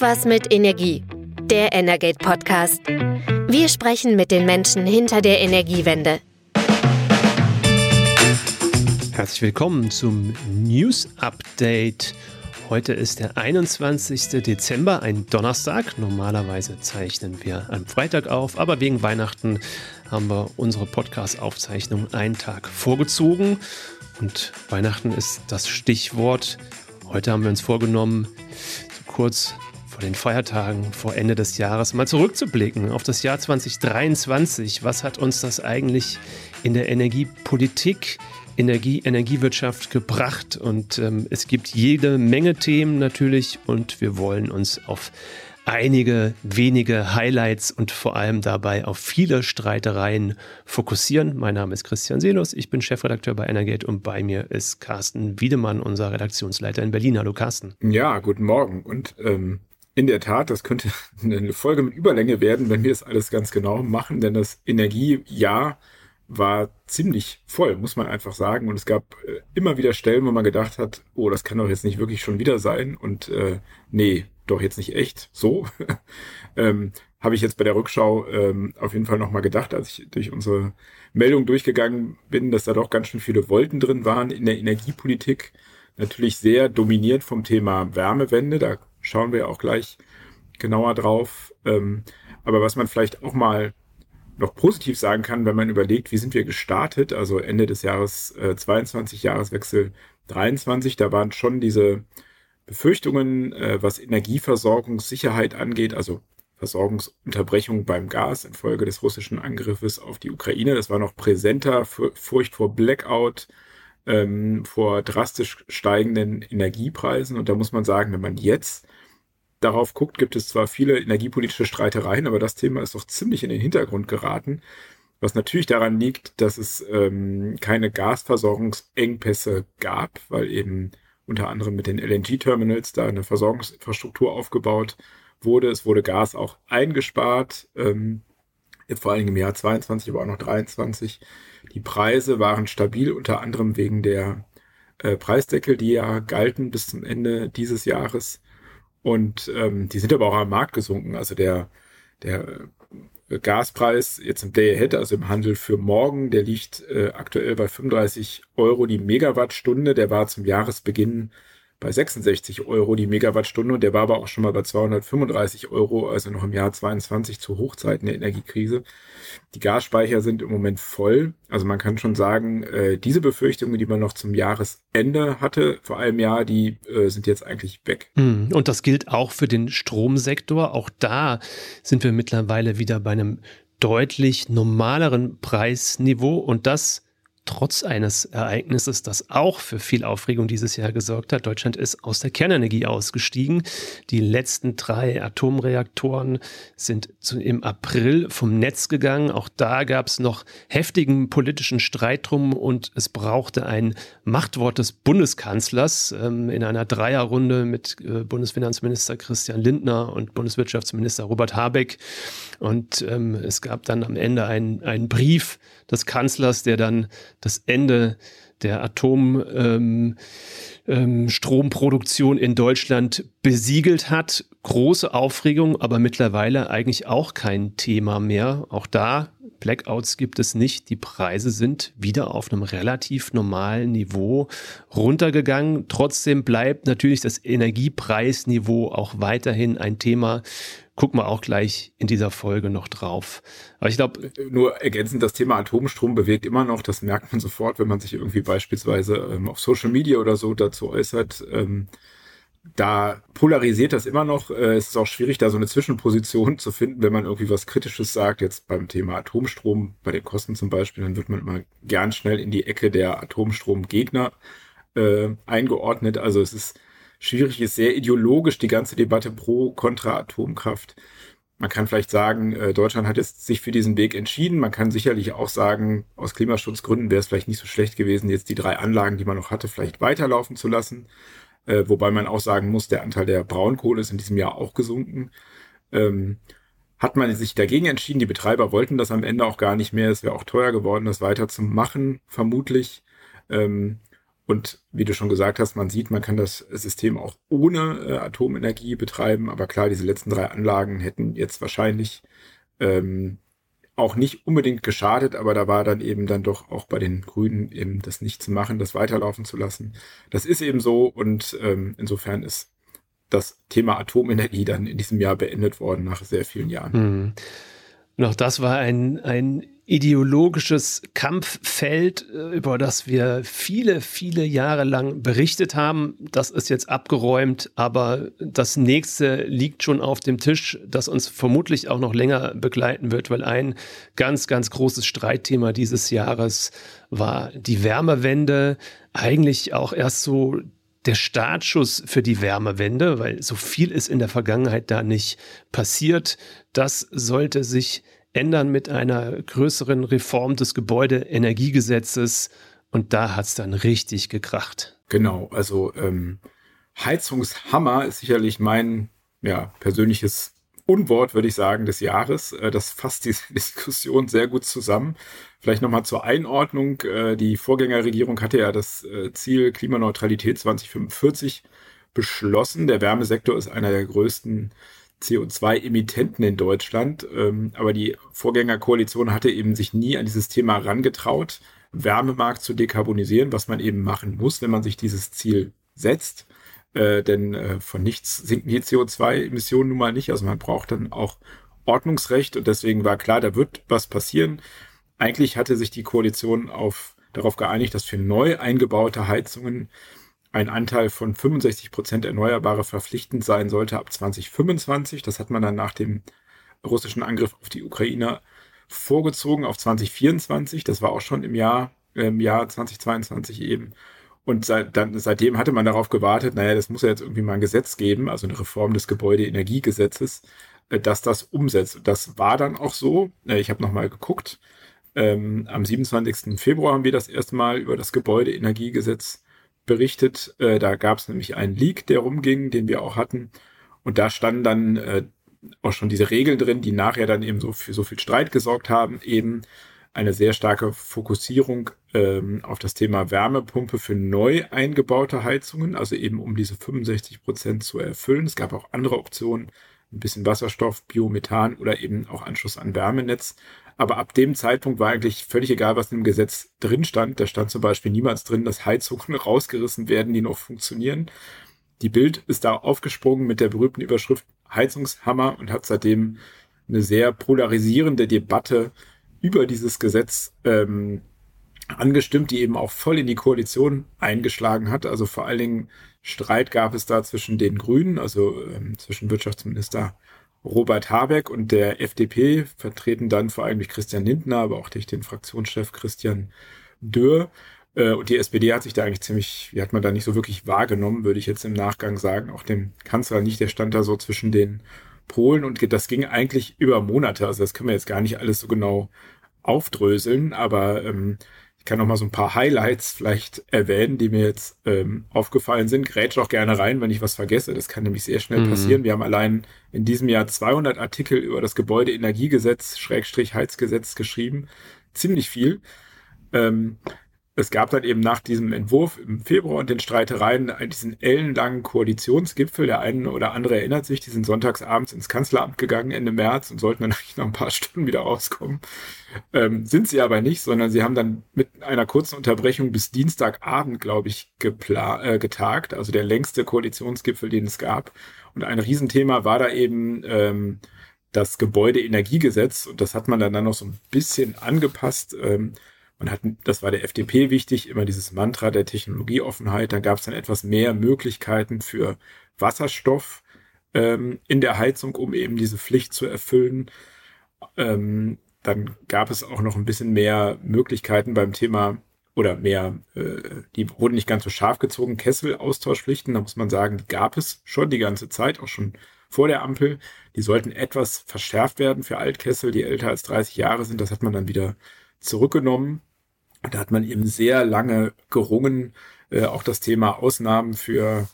Irgendwas mit Energie. Der Energate Podcast. Wir sprechen mit den Menschen hinter der Energiewende. Herzlich willkommen zum News Update. Heute ist der 21. Dezember, ein Donnerstag. Normalerweise zeichnen wir am Freitag auf, aber wegen Weihnachten haben wir unsere Podcast-Aufzeichnung einen Tag vorgezogen. Und Weihnachten ist das Stichwort. Heute haben wir uns vorgenommen, so kurz vor den Feiertagen, vor Ende des Jahres mal zurückzublicken auf das Jahr 2023. Was hat uns das eigentlich in der Energiepolitik, Energie, Energiewirtschaft gebracht? Und ähm, es gibt jede Menge Themen natürlich und wir wollen uns auf einige wenige Highlights und vor allem dabei auf viele Streitereien fokussieren. Mein Name ist Christian Selus, ich bin Chefredakteur bei Energate und bei mir ist Carsten Wiedemann, unser Redaktionsleiter in Berlin. Hallo Carsten. Ja, guten Morgen. Und ähm, in der Tat, das könnte eine Folge mit Überlänge werden, wenn wir es alles ganz genau machen, denn das Energiejahr war ziemlich voll, muss man einfach sagen. Und es gab äh, immer wieder Stellen, wo man gedacht hat, oh, das kann doch jetzt nicht wirklich schon wieder sein. Und äh, nee, doch jetzt nicht echt so. ähm, Habe ich jetzt bei der Rückschau ähm, auf jeden Fall nochmal gedacht, als ich durch unsere Meldung durchgegangen bin, dass da doch ganz schön viele Wolken drin waren in der Energiepolitik. Natürlich sehr dominiert vom Thema Wärmewende. Da schauen wir auch gleich genauer drauf. Ähm, aber was man vielleicht auch mal noch positiv sagen kann, wenn man überlegt, wie sind wir gestartet, also Ende des Jahres äh, 22, Jahreswechsel 23, da waren schon diese Befürchtungen, äh, was Energieversorgungssicherheit angeht, also Versorgungsunterbrechung beim Gas infolge des russischen Angriffes auf die Ukraine. Das war noch präsenter, Furcht vor Blackout, ähm, vor drastisch steigenden Energiepreisen. Und da muss man sagen, wenn man jetzt darauf guckt, gibt es zwar viele energiepolitische Streitereien, aber das Thema ist doch ziemlich in den Hintergrund geraten. Was natürlich daran liegt, dass es ähm, keine Gasversorgungsengpässe gab, weil eben unter anderem mit den LNG-Terminals da eine Versorgungsinfrastruktur aufgebaut wurde. Es wurde Gas auch eingespart, ähm, vor allem im Jahr 22, aber auch noch 23. Die Preise waren stabil, unter anderem wegen der äh, Preisdeckel, die ja galten bis zum Ende dieses Jahres. Und ähm, die sind aber auch am Markt gesunken. Also der, der Gaspreis jetzt im Day Ahead, also im Handel für morgen, der liegt äh, aktuell bei 35 Euro die Megawattstunde. Der war zum Jahresbeginn bei 66 Euro die Megawattstunde und der war aber auch schon mal bei 235 Euro, also noch im Jahr 22 zu Hochzeiten der Energiekrise. Die Gasspeicher sind im Moment voll. Also man kann schon sagen, äh, diese Befürchtungen, die man noch zum Jahresende hatte, vor einem Jahr, die äh, sind jetzt eigentlich weg. Hm, und das gilt auch für den Stromsektor. Auch da sind wir mittlerweile wieder bei einem deutlich normaleren Preisniveau und das trotz eines Ereignisses, das auch für viel Aufregung dieses Jahr gesorgt hat. Deutschland ist aus der Kernenergie ausgestiegen. Die letzten drei Atomreaktoren sind im April vom Netz gegangen. Auch da gab es noch heftigen politischen Streit drum und es brauchte ein Machtwort des Bundeskanzlers ähm, in einer Dreierrunde mit äh, Bundesfinanzminister Christian Lindner und Bundeswirtschaftsminister Robert Habeck. Und ähm, es gab dann am Ende einen Brief des Kanzlers, der dann das Ende der Atomstromproduktion ähm, ähm, in Deutschland besiegelt hat. Große Aufregung, aber mittlerweile eigentlich auch kein Thema mehr. Auch da Blackouts gibt es nicht. Die Preise sind wieder auf einem relativ normalen Niveau runtergegangen. Trotzdem bleibt natürlich das Energiepreisniveau auch weiterhin ein Thema. Gucken wir auch gleich in dieser Folge noch drauf. Aber ich glaube, nur ergänzend, das Thema Atomstrom bewegt immer noch. Das merkt man sofort, wenn man sich irgendwie beispielsweise ähm, auf Social Media oder so dazu äußert. Ähm, da polarisiert das immer noch. Äh, es ist auch schwierig, da so eine Zwischenposition zu finden, wenn man irgendwie was Kritisches sagt, jetzt beim Thema Atomstrom, bei den Kosten zum Beispiel, dann wird man immer gern schnell in die Ecke der Atomstromgegner äh, eingeordnet. Also es ist schwierig, ist sehr ideologisch die ganze Debatte pro, kontra Atomkraft. Man kann vielleicht sagen, äh, Deutschland hat jetzt sich für diesen Weg entschieden. Man kann sicherlich auch sagen, aus Klimaschutzgründen wäre es vielleicht nicht so schlecht gewesen, jetzt die drei Anlagen, die man noch hatte, vielleicht weiterlaufen zu lassen. Äh, wobei man auch sagen muss, der Anteil der Braunkohle ist in diesem Jahr auch gesunken. Ähm, hat man sich dagegen entschieden, die Betreiber wollten das am Ende auch gar nicht mehr. Es wäre auch teuer geworden, das weiter zu machen, vermutlich. Ähm, Und wie du schon gesagt hast, man sieht, man kann das System auch ohne äh, Atomenergie betreiben. Aber klar, diese letzten drei Anlagen hätten jetzt wahrscheinlich ähm, auch nicht unbedingt geschadet, aber da war dann eben dann doch auch bei den Grünen eben das nicht zu machen, das weiterlaufen zu lassen. Das ist eben so und ähm, insofern ist das Thema Atomenergie dann in diesem Jahr beendet worden nach sehr vielen Jahren. Mhm. Noch das war ein, ein ideologisches Kampffeld, äh, über das wir viele, viele Jahre lang berichtet haben. Das ist jetzt abgeräumt, aber das nächste liegt schon auf dem Tisch, das uns vermutlich auch noch länger begleiten wird, weil ein ganz, ganz großes Streitthema dieses Jahres war die Wärmewende. Eigentlich auch erst so der Startschuss für die Wärmewende, weil so viel ist in der Vergangenheit da nicht passiert. Das sollte sich ändern mit einer größeren Reform des Gebäudeenergiegesetzes. Und da hat es dann richtig gekracht. Genau, also ähm, Heizungshammer ist sicherlich mein ja, persönliches Unwort, würde ich sagen, des Jahres. Äh, das fasst diese Diskussion sehr gut zusammen. Vielleicht nochmal zur Einordnung. Äh, die Vorgängerregierung hatte ja das äh, Ziel Klimaneutralität 2045 beschlossen. Der Wärmesektor ist einer der größten CO2-Emittenten in Deutschland. Ähm, aber die Vorgängerkoalition hatte eben sich nie an dieses Thema herangetraut, Wärmemarkt zu dekarbonisieren, was man eben machen muss, wenn man sich dieses Ziel setzt. Äh, denn äh, von nichts sinken die CO2-Emissionen nun mal nicht. Also man braucht dann auch Ordnungsrecht und deswegen war klar, da wird was passieren. Eigentlich hatte sich die Koalition auf, darauf geeinigt, dass für neu eingebaute Heizungen ein Anteil von 65 Prozent Erneuerbare verpflichtend sein sollte ab 2025. Das hat man dann nach dem russischen Angriff auf die Ukraine vorgezogen auf 2024. Das war auch schon im Jahr, im Jahr 2022 eben. Und seit, dann, seitdem hatte man darauf gewartet, naja, das muss ja jetzt irgendwie mal ein Gesetz geben, also eine Reform des Gebäudeenergiegesetzes, äh, dass das umsetzt. Das war dann auch so. Äh, ich habe nochmal geguckt. Ähm, am 27. Februar haben wir das erste Mal über das Gebäudeenergiegesetz berichtet. Äh, da gab es nämlich einen Leak, der rumging, den wir auch hatten. Und da standen dann äh, auch schon diese Regeln drin, die nachher dann eben so für so viel Streit gesorgt haben. Eben eine sehr starke Fokussierung ähm, auf das Thema Wärmepumpe für neu eingebaute Heizungen, also eben um diese 65 Prozent zu erfüllen. Es gab auch andere Optionen, ein bisschen Wasserstoff, Biomethan oder eben auch Anschluss an Wärmenetz. Aber ab dem Zeitpunkt war eigentlich völlig egal, was im Gesetz drin stand. Da stand zum Beispiel niemals drin, dass Heizungen rausgerissen werden, die noch funktionieren. Die Bild ist da aufgesprungen mit der berühmten Überschrift Heizungshammer und hat seitdem eine sehr polarisierende Debatte über dieses Gesetz ähm, angestimmt, die eben auch voll in die Koalition eingeschlagen hat. Also vor allen Dingen Streit gab es da zwischen den Grünen, also ähm, zwischen Wirtschaftsminister Robert Habeck und der FDP, vertreten dann vor allem durch Christian Lindner, aber auch durch den Fraktionschef Christian Dürr. Äh, und die SPD hat sich da eigentlich ziemlich, wie hat man da nicht so wirklich wahrgenommen, würde ich jetzt im Nachgang sagen. Auch dem Kanzler nicht, der stand da so zwischen den Polen und das ging eigentlich über Monate. Also das können wir jetzt gar nicht alles so genau aufdröseln, aber ähm, kann noch mal so ein paar Highlights vielleicht erwähnen, die mir jetzt ähm, aufgefallen sind. Grätsch auch gerne rein, wenn ich was vergesse. Das kann nämlich sehr schnell mhm. passieren. Wir haben allein in diesem Jahr 200 Artikel über das Gebäudeenergiegesetz, Schrägstrich Heizgesetz geschrieben. Ziemlich viel. Ähm, es gab dann eben nach diesem Entwurf im Februar und den Streitereien diesen ellenlangen Koalitionsgipfel. Der eine oder andere erinnert sich, die sind sonntagsabends ins Kanzleramt gegangen Ende März und sollten dann eigentlich noch ein paar Stunden wieder rauskommen. Ähm, sind sie aber nicht, sondern sie haben dann mit einer kurzen Unterbrechung bis Dienstagabend, glaube ich, äh, getagt. Also der längste Koalitionsgipfel, den es gab. Und ein Riesenthema war da eben ähm, das Gebäudeenergiegesetz. Und das hat man dann, dann noch so ein bisschen angepasst. Ähm, man hat, das war der FDP wichtig, immer dieses Mantra der Technologieoffenheit. Da gab es dann etwas mehr Möglichkeiten für Wasserstoff ähm, in der Heizung, um eben diese Pflicht zu erfüllen. Ähm, dann gab es auch noch ein bisschen mehr Möglichkeiten beim Thema oder mehr, äh, die wurden nicht ganz so scharf gezogen, Kesselaustauschpflichten, da muss man sagen, die gab es schon die ganze Zeit, auch schon vor der Ampel. Die sollten etwas verschärft werden für Altkessel, die älter als 30 Jahre sind. Das hat man dann wieder zurückgenommen. Da hat man eben sehr lange gerungen. Äh, auch das Thema Ausnahmen für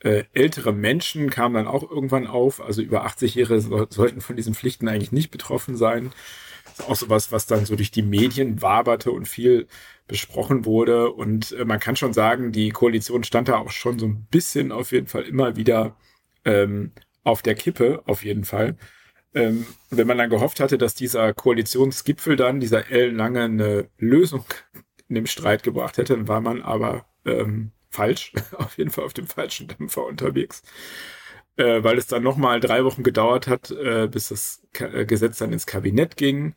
äh, ältere Menschen kam dann auch irgendwann auf. Also über 80-Jährige so, sollten von diesen Pflichten eigentlich nicht betroffen sein. auch sowas, was dann so durch die Medien waberte und viel besprochen wurde. Und äh, man kann schon sagen, die Koalition stand da auch schon so ein bisschen auf jeden Fall immer wieder ähm, auf der Kippe, auf jeden Fall. Ähm, wenn man dann gehofft hatte, dass dieser Koalitionsgipfel dann, dieser ellenlange, eine Lösung in dem Streit gebracht hätte, dann war man aber ähm, falsch, auf jeden Fall auf dem falschen Dämpfer unterwegs, äh, weil es dann nochmal drei Wochen gedauert hat, äh, bis das Ka äh, Gesetz dann ins Kabinett ging.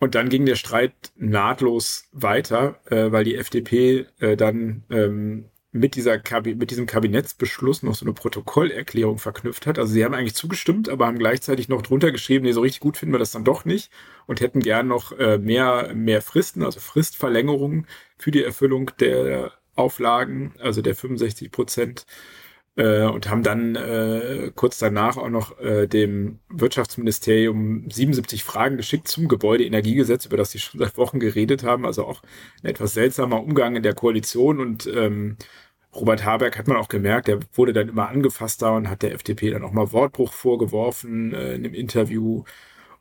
Und dann ging der Streit nahtlos weiter, äh, weil die FDP äh, dann ähm, mit, dieser Kabi mit diesem Kabinettsbeschluss noch so eine Protokollerklärung verknüpft hat. Also sie haben eigentlich zugestimmt, aber haben gleichzeitig noch drunter geschrieben, nee, so richtig gut finden wir das dann doch nicht und hätten gern noch äh, mehr, mehr Fristen, also Fristverlängerungen für die Erfüllung der Auflagen, also der 65 Prozent äh, und haben dann äh, kurz danach auch noch äh, dem Wirtschaftsministerium 77 Fragen geschickt zum Gebäudeenergiegesetz, über das sie schon seit Wochen geredet haben. Also auch ein etwas seltsamer Umgang in der Koalition und ähm, Robert Habeck hat man auch gemerkt, der wurde dann immer angefasster und hat der FDP dann auch mal Wortbruch vorgeworfen äh, in dem Interview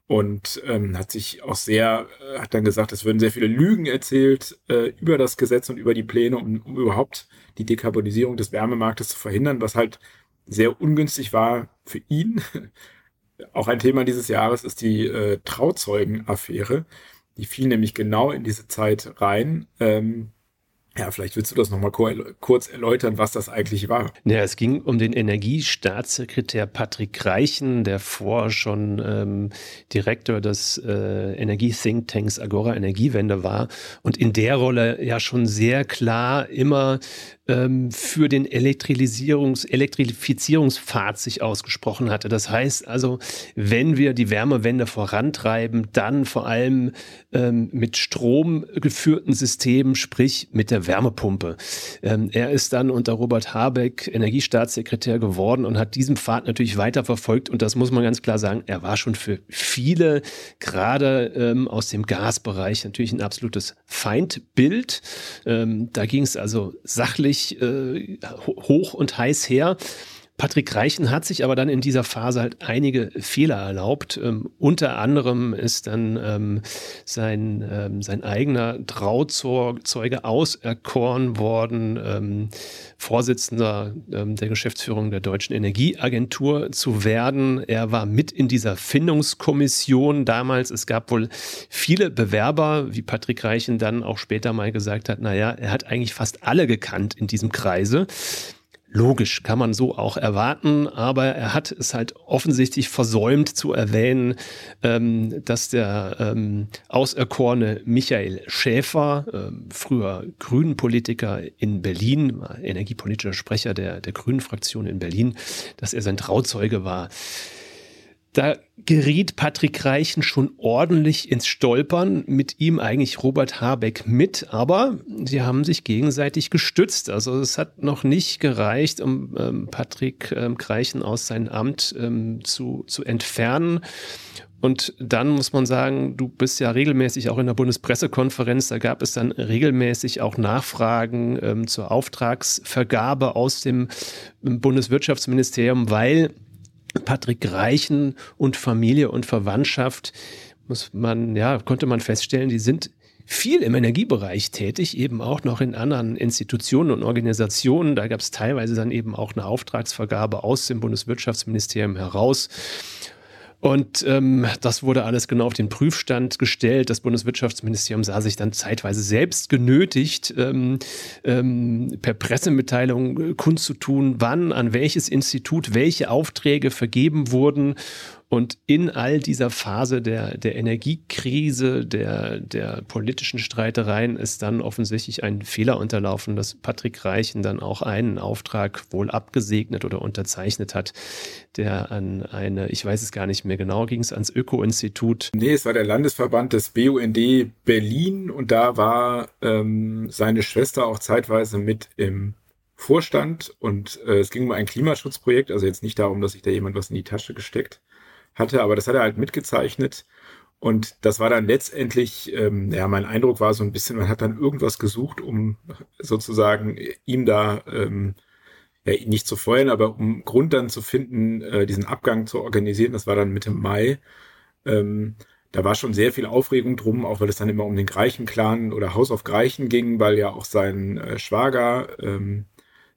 und ähm, hat sich auch sehr, äh, hat dann gesagt, es würden sehr viele Lügen erzählt äh, über das Gesetz und über die Pläne, um, um überhaupt die Dekarbonisierung des Wärmemarktes zu verhindern, was halt sehr ungünstig war für ihn. auch ein Thema dieses Jahres ist die äh, Trauzeugenaffäre. Die fiel nämlich genau in diese Zeit rein. Ähm, ja, vielleicht willst du das nochmal kurz erläutern, was das eigentlich war. Ja, es ging um den Energiestaatssekretär Patrick Reichen, der vorher schon ähm, Direktor des äh, Energie-Thinktanks Agora Energiewende war und in der Rolle ja schon sehr klar immer ähm, für den Elektrisierungs Elektrifizierungspfad sich ausgesprochen hatte. Das heißt also, wenn wir die Wärmewende vorantreiben, dann vor allem ähm, mit Strom geführten Systemen, sprich mit der Wärmepumpe. Ähm, er ist dann unter Robert Habeck Energiestaatssekretär geworden und hat diesen Pfad natürlich weiter verfolgt. Und das muss man ganz klar sagen, er war schon für viele, gerade ähm, aus dem Gasbereich, natürlich ein absolutes Feindbild. Ähm, da ging es also sachlich ziemlich äh, hoch und heiß her. Patrick Reichen hat sich aber dann in dieser Phase halt einige Fehler erlaubt. Ähm, unter anderem ist dann ähm, sein, ähm, sein eigener Trauzeuge auserkoren worden, ähm, Vorsitzender ähm, der Geschäftsführung der Deutschen Energieagentur zu werden. Er war mit in dieser Findungskommission damals. Es gab wohl viele Bewerber, wie Patrick Reichen dann auch später mal gesagt hat, naja, er hat eigentlich fast alle gekannt in diesem Kreise. Logisch, kann man so auch erwarten, aber er hat es halt offensichtlich versäumt zu erwähnen, ähm, dass der ähm, auserkorene Michael Schäfer, ähm, früher Grünen-Politiker in Berlin, energiepolitischer Sprecher der, der Grünen-Fraktion in Berlin, dass er sein Trauzeuge war. Da geriet Patrick Reichen schon ordentlich ins Stolpern, mit ihm eigentlich Robert Habeck mit, aber sie haben sich gegenseitig gestützt. Also es hat noch nicht gereicht, um ähm, Patrick ähm, Reichen aus seinem Amt ähm, zu, zu entfernen. Und dann muss man sagen, du bist ja regelmäßig auch in der Bundespressekonferenz, da gab es dann regelmäßig auch Nachfragen ähm, zur Auftragsvergabe aus dem Bundeswirtschaftsministerium, weil Patrick Reichen und Familie und Verwandtschaft muss man, ja, konnte man feststellen, die sind viel im Energiebereich tätig, eben auch noch in anderen Institutionen und Organisationen. Da gab es teilweise dann eben auch eine Auftragsvergabe aus dem Bundeswirtschaftsministerium heraus. Und ähm, das wurde alles genau auf den Prüfstand gestellt. Das Bundeswirtschaftsministerium sah sich dann zeitweise selbst genötigt, ähm, ähm, per Pressemitteilung kundzutun, wann, an welches Institut welche Aufträge vergeben wurden. Und in all dieser Phase der, der Energiekrise, der, der politischen Streitereien ist dann offensichtlich ein Fehler unterlaufen, dass Patrick Reichen dann auch einen Auftrag wohl abgesegnet oder unterzeichnet hat, der an eine, ich weiß es gar nicht mehr genau, ging es ans Öko-Institut. Nee, es war der Landesverband des BUND Berlin und da war ähm, seine Schwester auch zeitweise mit im Vorstand und äh, es ging um ein Klimaschutzprojekt, also jetzt nicht darum, dass sich da jemand was in die Tasche gesteckt hatte, aber das hat er halt mitgezeichnet. Und das war dann letztendlich, ähm, ja, mein Eindruck war so ein bisschen, man hat dann irgendwas gesucht, um sozusagen ihm da ähm, ja, nicht zu feuern, aber um Grund dann zu finden, äh, diesen Abgang zu organisieren. Das war dann Mitte Mai. Ähm, da war schon sehr viel Aufregung drum, auch weil es dann immer um den Greichen-Clan oder Haus auf Greichen ging, weil ja auch sein äh, Schwager, ähm,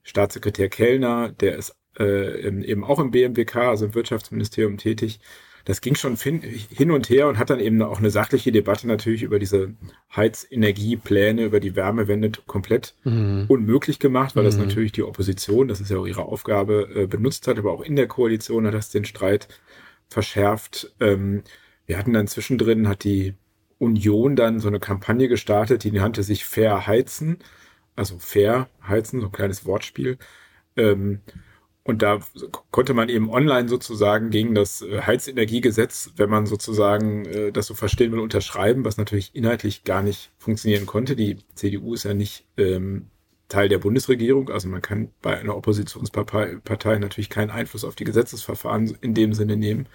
Staatssekretär Kellner, der ist äh, eben auch im BMWK, also im Wirtschaftsministerium tätig, das ging schon hin und her und hat dann eben auch eine sachliche Debatte natürlich über diese Heizenergiepläne, über die Wärmewende komplett mhm. unmöglich gemacht, weil mhm. das natürlich die Opposition, das ist ja auch ihre Aufgabe, äh, benutzt hat, aber auch in der Koalition hat das den Streit verschärft. Ähm, wir hatten dann zwischendrin, hat die Union dann so eine Kampagne gestartet, die nannte sich Fair Heizen, also Fair Heizen, so ein kleines Wortspiel. Ähm, und da konnte man eben online sozusagen gegen das äh, Heizenergiegesetz, wenn man sozusagen äh, das so verstehen will, unterschreiben, was natürlich inhaltlich gar nicht funktionieren konnte. Die CDU ist ja nicht ähm, Teil der Bundesregierung, also man kann bei einer Oppositionspartei Partei natürlich keinen Einfluss auf die Gesetzesverfahren in dem Sinne nehmen.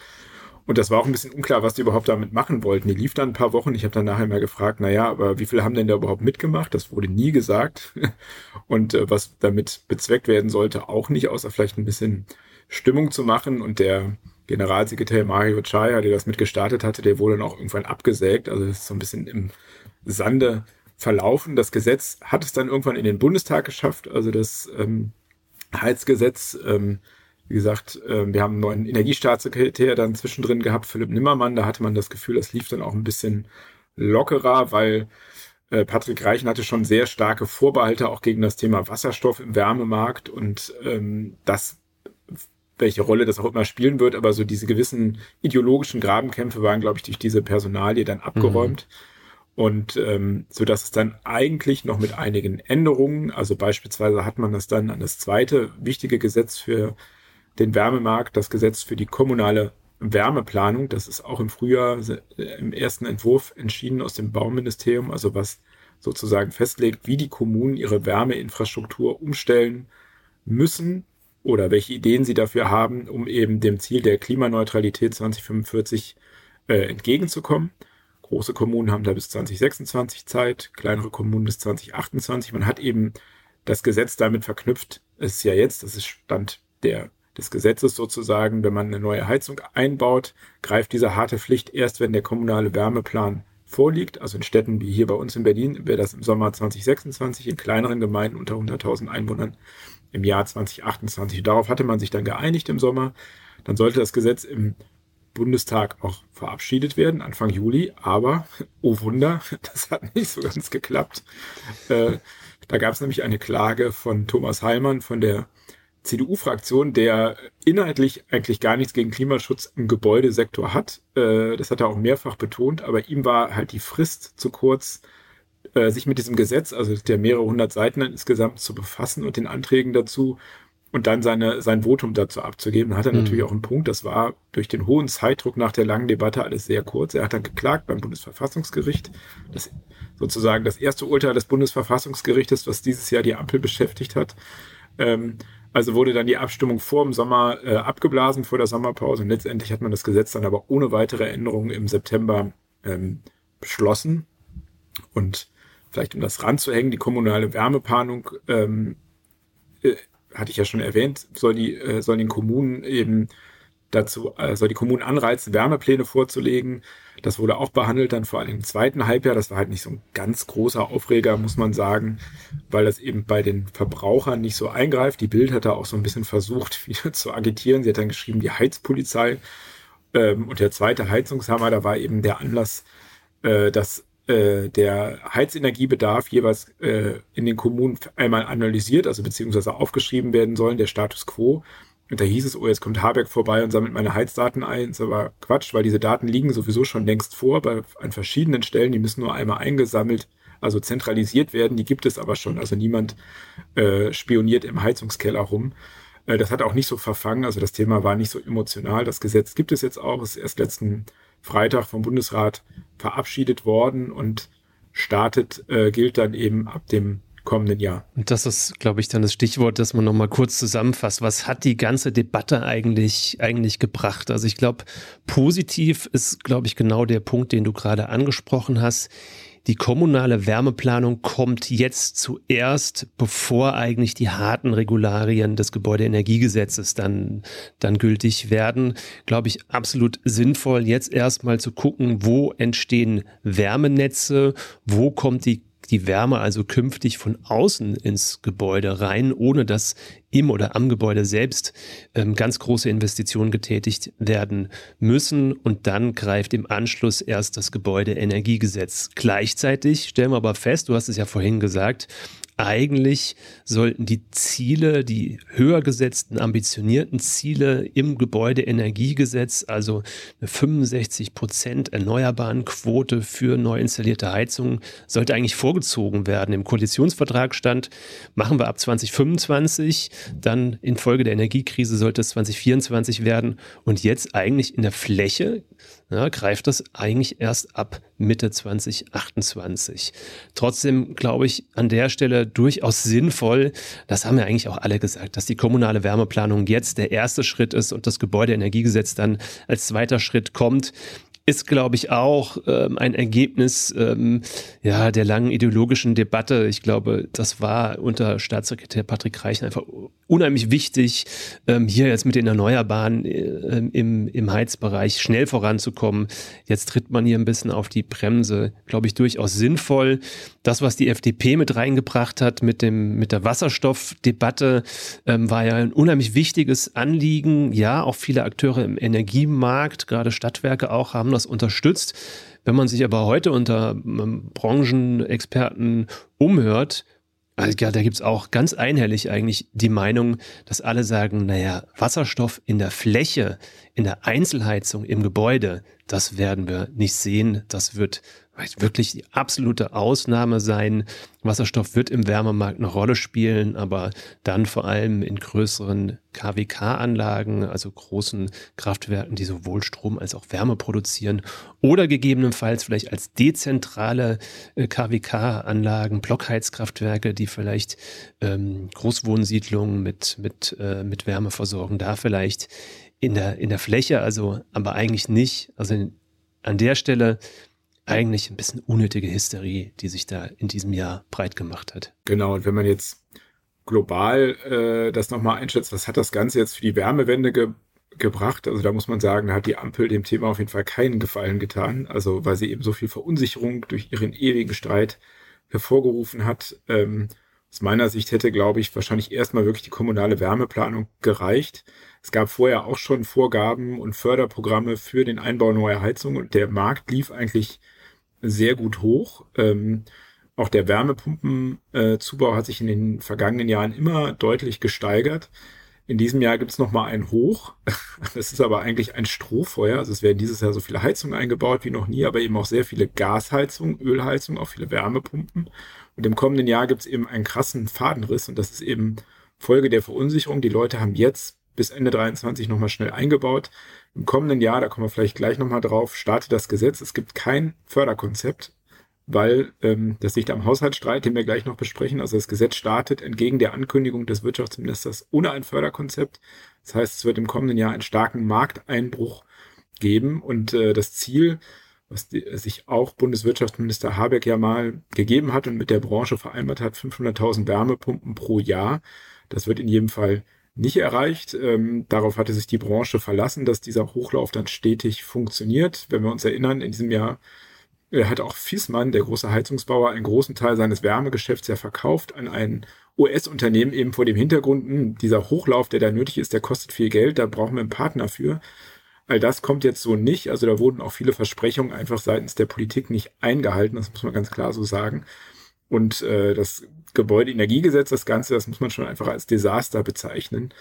Und das war auch ein bisschen unklar, was die überhaupt damit machen wollten. Die lief dann ein paar Wochen. Ich habe dann nachher mal gefragt, na ja, aber wie viele haben denn da überhaupt mitgemacht? Das wurde nie gesagt. Und äh, was damit bezweckt werden sollte, auch nicht, außer vielleicht ein bisschen Stimmung zu machen. Und der Generalsekretär Mario Chaya, der das mitgestartet hatte, der wurde dann auch irgendwann abgesägt. Also das ist so ein bisschen im Sande verlaufen. Das Gesetz hat es dann irgendwann in den Bundestag geschafft. Also das ähm, Heizgesetz ähm, wie gesagt, äh, wir haben einen neuen Energiestaatssekretär dann zwischendrin gehabt, Philipp Nimmermann. Da hatte man das Gefühl, das lief dann auch ein bisschen lockerer, weil äh, Patrick Reichen hatte schon sehr starke Vorbehalte auch gegen das Thema Wasserstoff im Wärmemarkt und ähm, das welche Rolle das auch immer spielen wird, aber so diese gewissen ideologischen Grabenkämpfe waren, glaube ich, durch diese Personalie dann abgeräumt. Mhm. Und ähm, so dass es dann eigentlich noch mit einigen Änderungen, also beispielsweise hat man das dann an das zweite wichtige Gesetz für den Wärmemarkt, das Gesetz für die kommunale Wärmeplanung. Das ist auch im Frühjahr im ersten Entwurf entschieden aus dem Bauministerium, also was sozusagen festlegt, wie die Kommunen ihre Wärmeinfrastruktur umstellen müssen oder welche Ideen sie dafür haben, um eben dem Ziel der Klimaneutralität 2045 äh, entgegenzukommen. Große Kommunen haben da bis 2026 Zeit, kleinere Kommunen bis 2028. Man hat eben das Gesetz damit verknüpft. Es ist ja jetzt, das ist Stand der des Gesetzes sozusagen, wenn man eine neue Heizung einbaut, greift diese harte Pflicht erst, wenn der kommunale Wärmeplan vorliegt. Also in Städten wie hier bei uns in Berlin wäre das im Sommer 2026, in kleineren Gemeinden unter 100.000 Einwohnern im Jahr 2028. Darauf hatte man sich dann geeinigt im Sommer. Dann sollte das Gesetz im Bundestag auch verabschiedet werden, Anfang Juli. Aber, oh Wunder, das hat nicht so ganz geklappt. Äh, da gab es nämlich eine Klage von Thomas Heilmann von der CDU-Fraktion, der inhaltlich eigentlich gar nichts gegen Klimaschutz im Gebäudesektor hat. Äh, das hat er auch mehrfach betont, aber ihm war halt die Frist zu kurz, äh, sich mit diesem Gesetz, also der mehrere hundert Seiten insgesamt zu befassen und den Anträgen dazu und dann seine, sein Votum dazu abzugeben. Da hat er mhm. natürlich auch einen Punkt. Das war durch den hohen Zeitdruck nach der langen Debatte alles sehr kurz. Er hat dann geklagt beim Bundesverfassungsgericht. Das sozusagen das erste Urteil des Bundesverfassungsgerichtes, was dieses Jahr die Ampel beschäftigt hat. Ähm, also wurde dann die Abstimmung vor dem Sommer äh, abgeblasen, vor der Sommerpause. Und letztendlich hat man das Gesetz dann aber ohne weitere Änderungen im September ähm, beschlossen. Und vielleicht um das ranzuhängen, die kommunale Wärmeplanung, ähm, äh, hatte ich ja schon erwähnt, soll die, äh, soll den Kommunen eben dazu, soll die Kommunen anreizen, Wärmepläne vorzulegen. Das wurde auch behandelt dann vor allem im zweiten Halbjahr. Das war halt nicht so ein ganz großer Aufreger, muss man sagen, weil das eben bei den Verbrauchern nicht so eingreift. Die Bild hat da auch so ein bisschen versucht, wieder zu agitieren. Sie hat dann geschrieben, die Heizpolizei. Ähm, und der zweite Heizungshammer, da war eben der Anlass, äh, dass äh, der Heizenergiebedarf jeweils äh, in den Kommunen einmal analysiert, also beziehungsweise aufgeschrieben werden sollen, der Status quo. Und da hieß es, oh, jetzt kommt Habeck vorbei und sammelt meine Heizdaten ein. Das aber Quatsch, weil diese Daten liegen sowieso schon längst vor, bei, an verschiedenen Stellen. Die müssen nur einmal eingesammelt, also zentralisiert werden. Die gibt es aber schon. Also niemand äh, spioniert im Heizungskeller rum. Äh, das hat auch nicht so verfangen. Also das Thema war nicht so emotional. Das Gesetz gibt es jetzt auch. Es ist erst letzten Freitag vom Bundesrat verabschiedet worden und startet, äh, gilt dann eben ab dem kommenden Jahr. Und das ist, glaube ich, dann das Stichwort, das man nochmal kurz zusammenfasst. Was hat die ganze Debatte eigentlich, eigentlich gebracht? Also ich glaube, positiv ist, glaube ich, genau der Punkt, den du gerade angesprochen hast. Die kommunale Wärmeplanung kommt jetzt zuerst, bevor eigentlich die harten Regularien des Gebäudeenergiegesetzes dann, dann gültig werden. Glaube ich, absolut sinnvoll, jetzt erstmal zu gucken, wo entstehen Wärmenetze, wo kommt die die Wärme also künftig von außen ins Gebäude rein, ohne dass im oder am Gebäude selbst ähm, ganz große Investitionen getätigt werden müssen. Und dann greift im Anschluss erst das Gebäudeenergiegesetz. Gleichzeitig stellen wir aber fest, du hast es ja vorhin gesagt, eigentlich sollten die Ziele, die höher gesetzten, ambitionierten Ziele im Gebäudeenergiegesetz, also eine 65 Prozent erneuerbaren Quote für neu installierte Heizungen, sollte eigentlich vorgezogen werden. Im Koalitionsvertrag stand, machen wir ab 2025, dann infolge der Energiekrise sollte es 2024 werden und jetzt eigentlich in der Fläche ja, greift das eigentlich erst ab Mitte 2028. Trotzdem glaube ich an der Stelle durchaus sinnvoll, das haben ja eigentlich auch alle gesagt, dass die kommunale Wärmeplanung jetzt der erste Schritt ist und das Gebäudeenergiegesetz dann als zweiter Schritt kommt ist, glaube ich, auch ähm, ein Ergebnis ähm, ja, der langen ideologischen Debatte. Ich glaube, das war unter Staatssekretär Patrick Reichen einfach unheimlich wichtig, ähm, hier jetzt mit den Erneuerbaren äh, im, im Heizbereich schnell voranzukommen. Jetzt tritt man hier ein bisschen auf die Bremse, glaube ich, durchaus sinnvoll. Das, was die FDP mit reingebracht hat mit, dem, mit der Wasserstoffdebatte, ähm, war ja ein unheimlich wichtiges Anliegen. Ja, auch viele Akteure im Energiemarkt, gerade Stadtwerke auch, haben das unterstützt. Wenn man sich aber heute unter ähm, Branchenexperten umhört, also ja, da gibt's auch ganz einhellig eigentlich die Meinung, dass alle sagen, naja, Wasserstoff in der Fläche, in der Einzelheizung im Gebäude, das werden wir nicht sehen. Das wird wirklich die absolute Ausnahme sein. Wasserstoff wird im Wärmemarkt eine Rolle spielen, aber dann vor allem in größeren KWK-Anlagen, also großen Kraftwerken, die sowohl Strom als auch Wärme produzieren oder gegebenenfalls vielleicht als dezentrale äh, KWK-Anlagen, Blockheizkraftwerke, die vielleicht ähm, Großwohnsiedlungen mit, mit, äh, mit Wärme versorgen, da vielleicht in der, in der Fläche, also aber eigentlich nicht. Also an der Stelle eigentlich ein bisschen unnötige Hysterie, die sich da in diesem Jahr breit gemacht hat. Genau, und wenn man jetzt global äh, das nochmal einschätzt, was hat das Ganze jetzt für die Wärmewende ge gebracht? Also da muss man sagen, da hat die Ampel dem Thema auf jeden Fall keinen Gefallen getan. Also weil sie eben so viel Verunsicherung durch ihren ewigen Streit hervorgerufen hat. Ähm, aus meiner Sicht hätte, glaube ich, wahrscheinlich erstmal wirklich die kommunale Wärmeplanung gereicht. Es gab vorher auch schon Vorgaben und Förderprogramme für den Einbau neuer Heizungen und der Markt lief eigentlich sehr gut hoch. Ähm, auch der Wärmepumpenzubau äh, hat sich in den vergangenen Jahren immer deutlich gesteigert. In diesem Jahr gibt es nochmal ein Hoch. Das ist aber eigentlich ein Strohfeuer. Also es werden dieses Jahr so viele Heizungen eingebaut wie noch nie, aber eben auch sehr viele Gasheizungen, Ölheizungen, auch viele Wärmepumpen. Und im kommenden Jahr gibt es eben einen krassen Fadenriss und das ist eben Folge der Verunsicherung. Die Leute haben jetzt bis Ende 23 nochmal schnell eingebaut. Im kommenden Jahr, da kommen wir vielleicht gleich nochmal drauf, startet das Gesetz. Es gibt kein Förderkonzept, weil ähm, das liegt am Haushaltsstreit, den wir gleich noch besprechen. Also das Gesetz startet entgegen der Ankündigung des Wirtschaftsministers ohne ein Förderkonzept. Das heißt, es wird im kommenden Jahr einen starken Markteinbruch geben und äh, das Ziel, was die, sich auch Bundeswirtschaftsminister Habeck ja mal gegeben hat und mit der Branche vereinbart hat, 500.000 Wärmepumpen pro Jahr. Das wird in jedem Fall nicht erreicht. Ähm, darauf hatte sich die Branche verlassen, dass dieser Hochlauf dann stetig funktioniert. Wenn wir uns erinnern, in diesem Jahr äh, hat auch Fiesmann, der große Heizungsbauer, einen großen Teil seines Wärmegeschäfts ja verkauft an ein US-Unternehmen eben vor dem Hintergrund, hm, dieser Hochlauf, der da nötig ist, der kostet viel Geld, da brauchen wir einen Partner für. All das kommt jetzt so nicht. Also da wurden auch viele Versprechungen einfach seitens der Politik nicht eingehalten. Das muss man ganz klar so sagen. Und äh, das Gebäudeenergiegesetz, das Ganze, das muss man schon einfach als Desaster bezeichnen.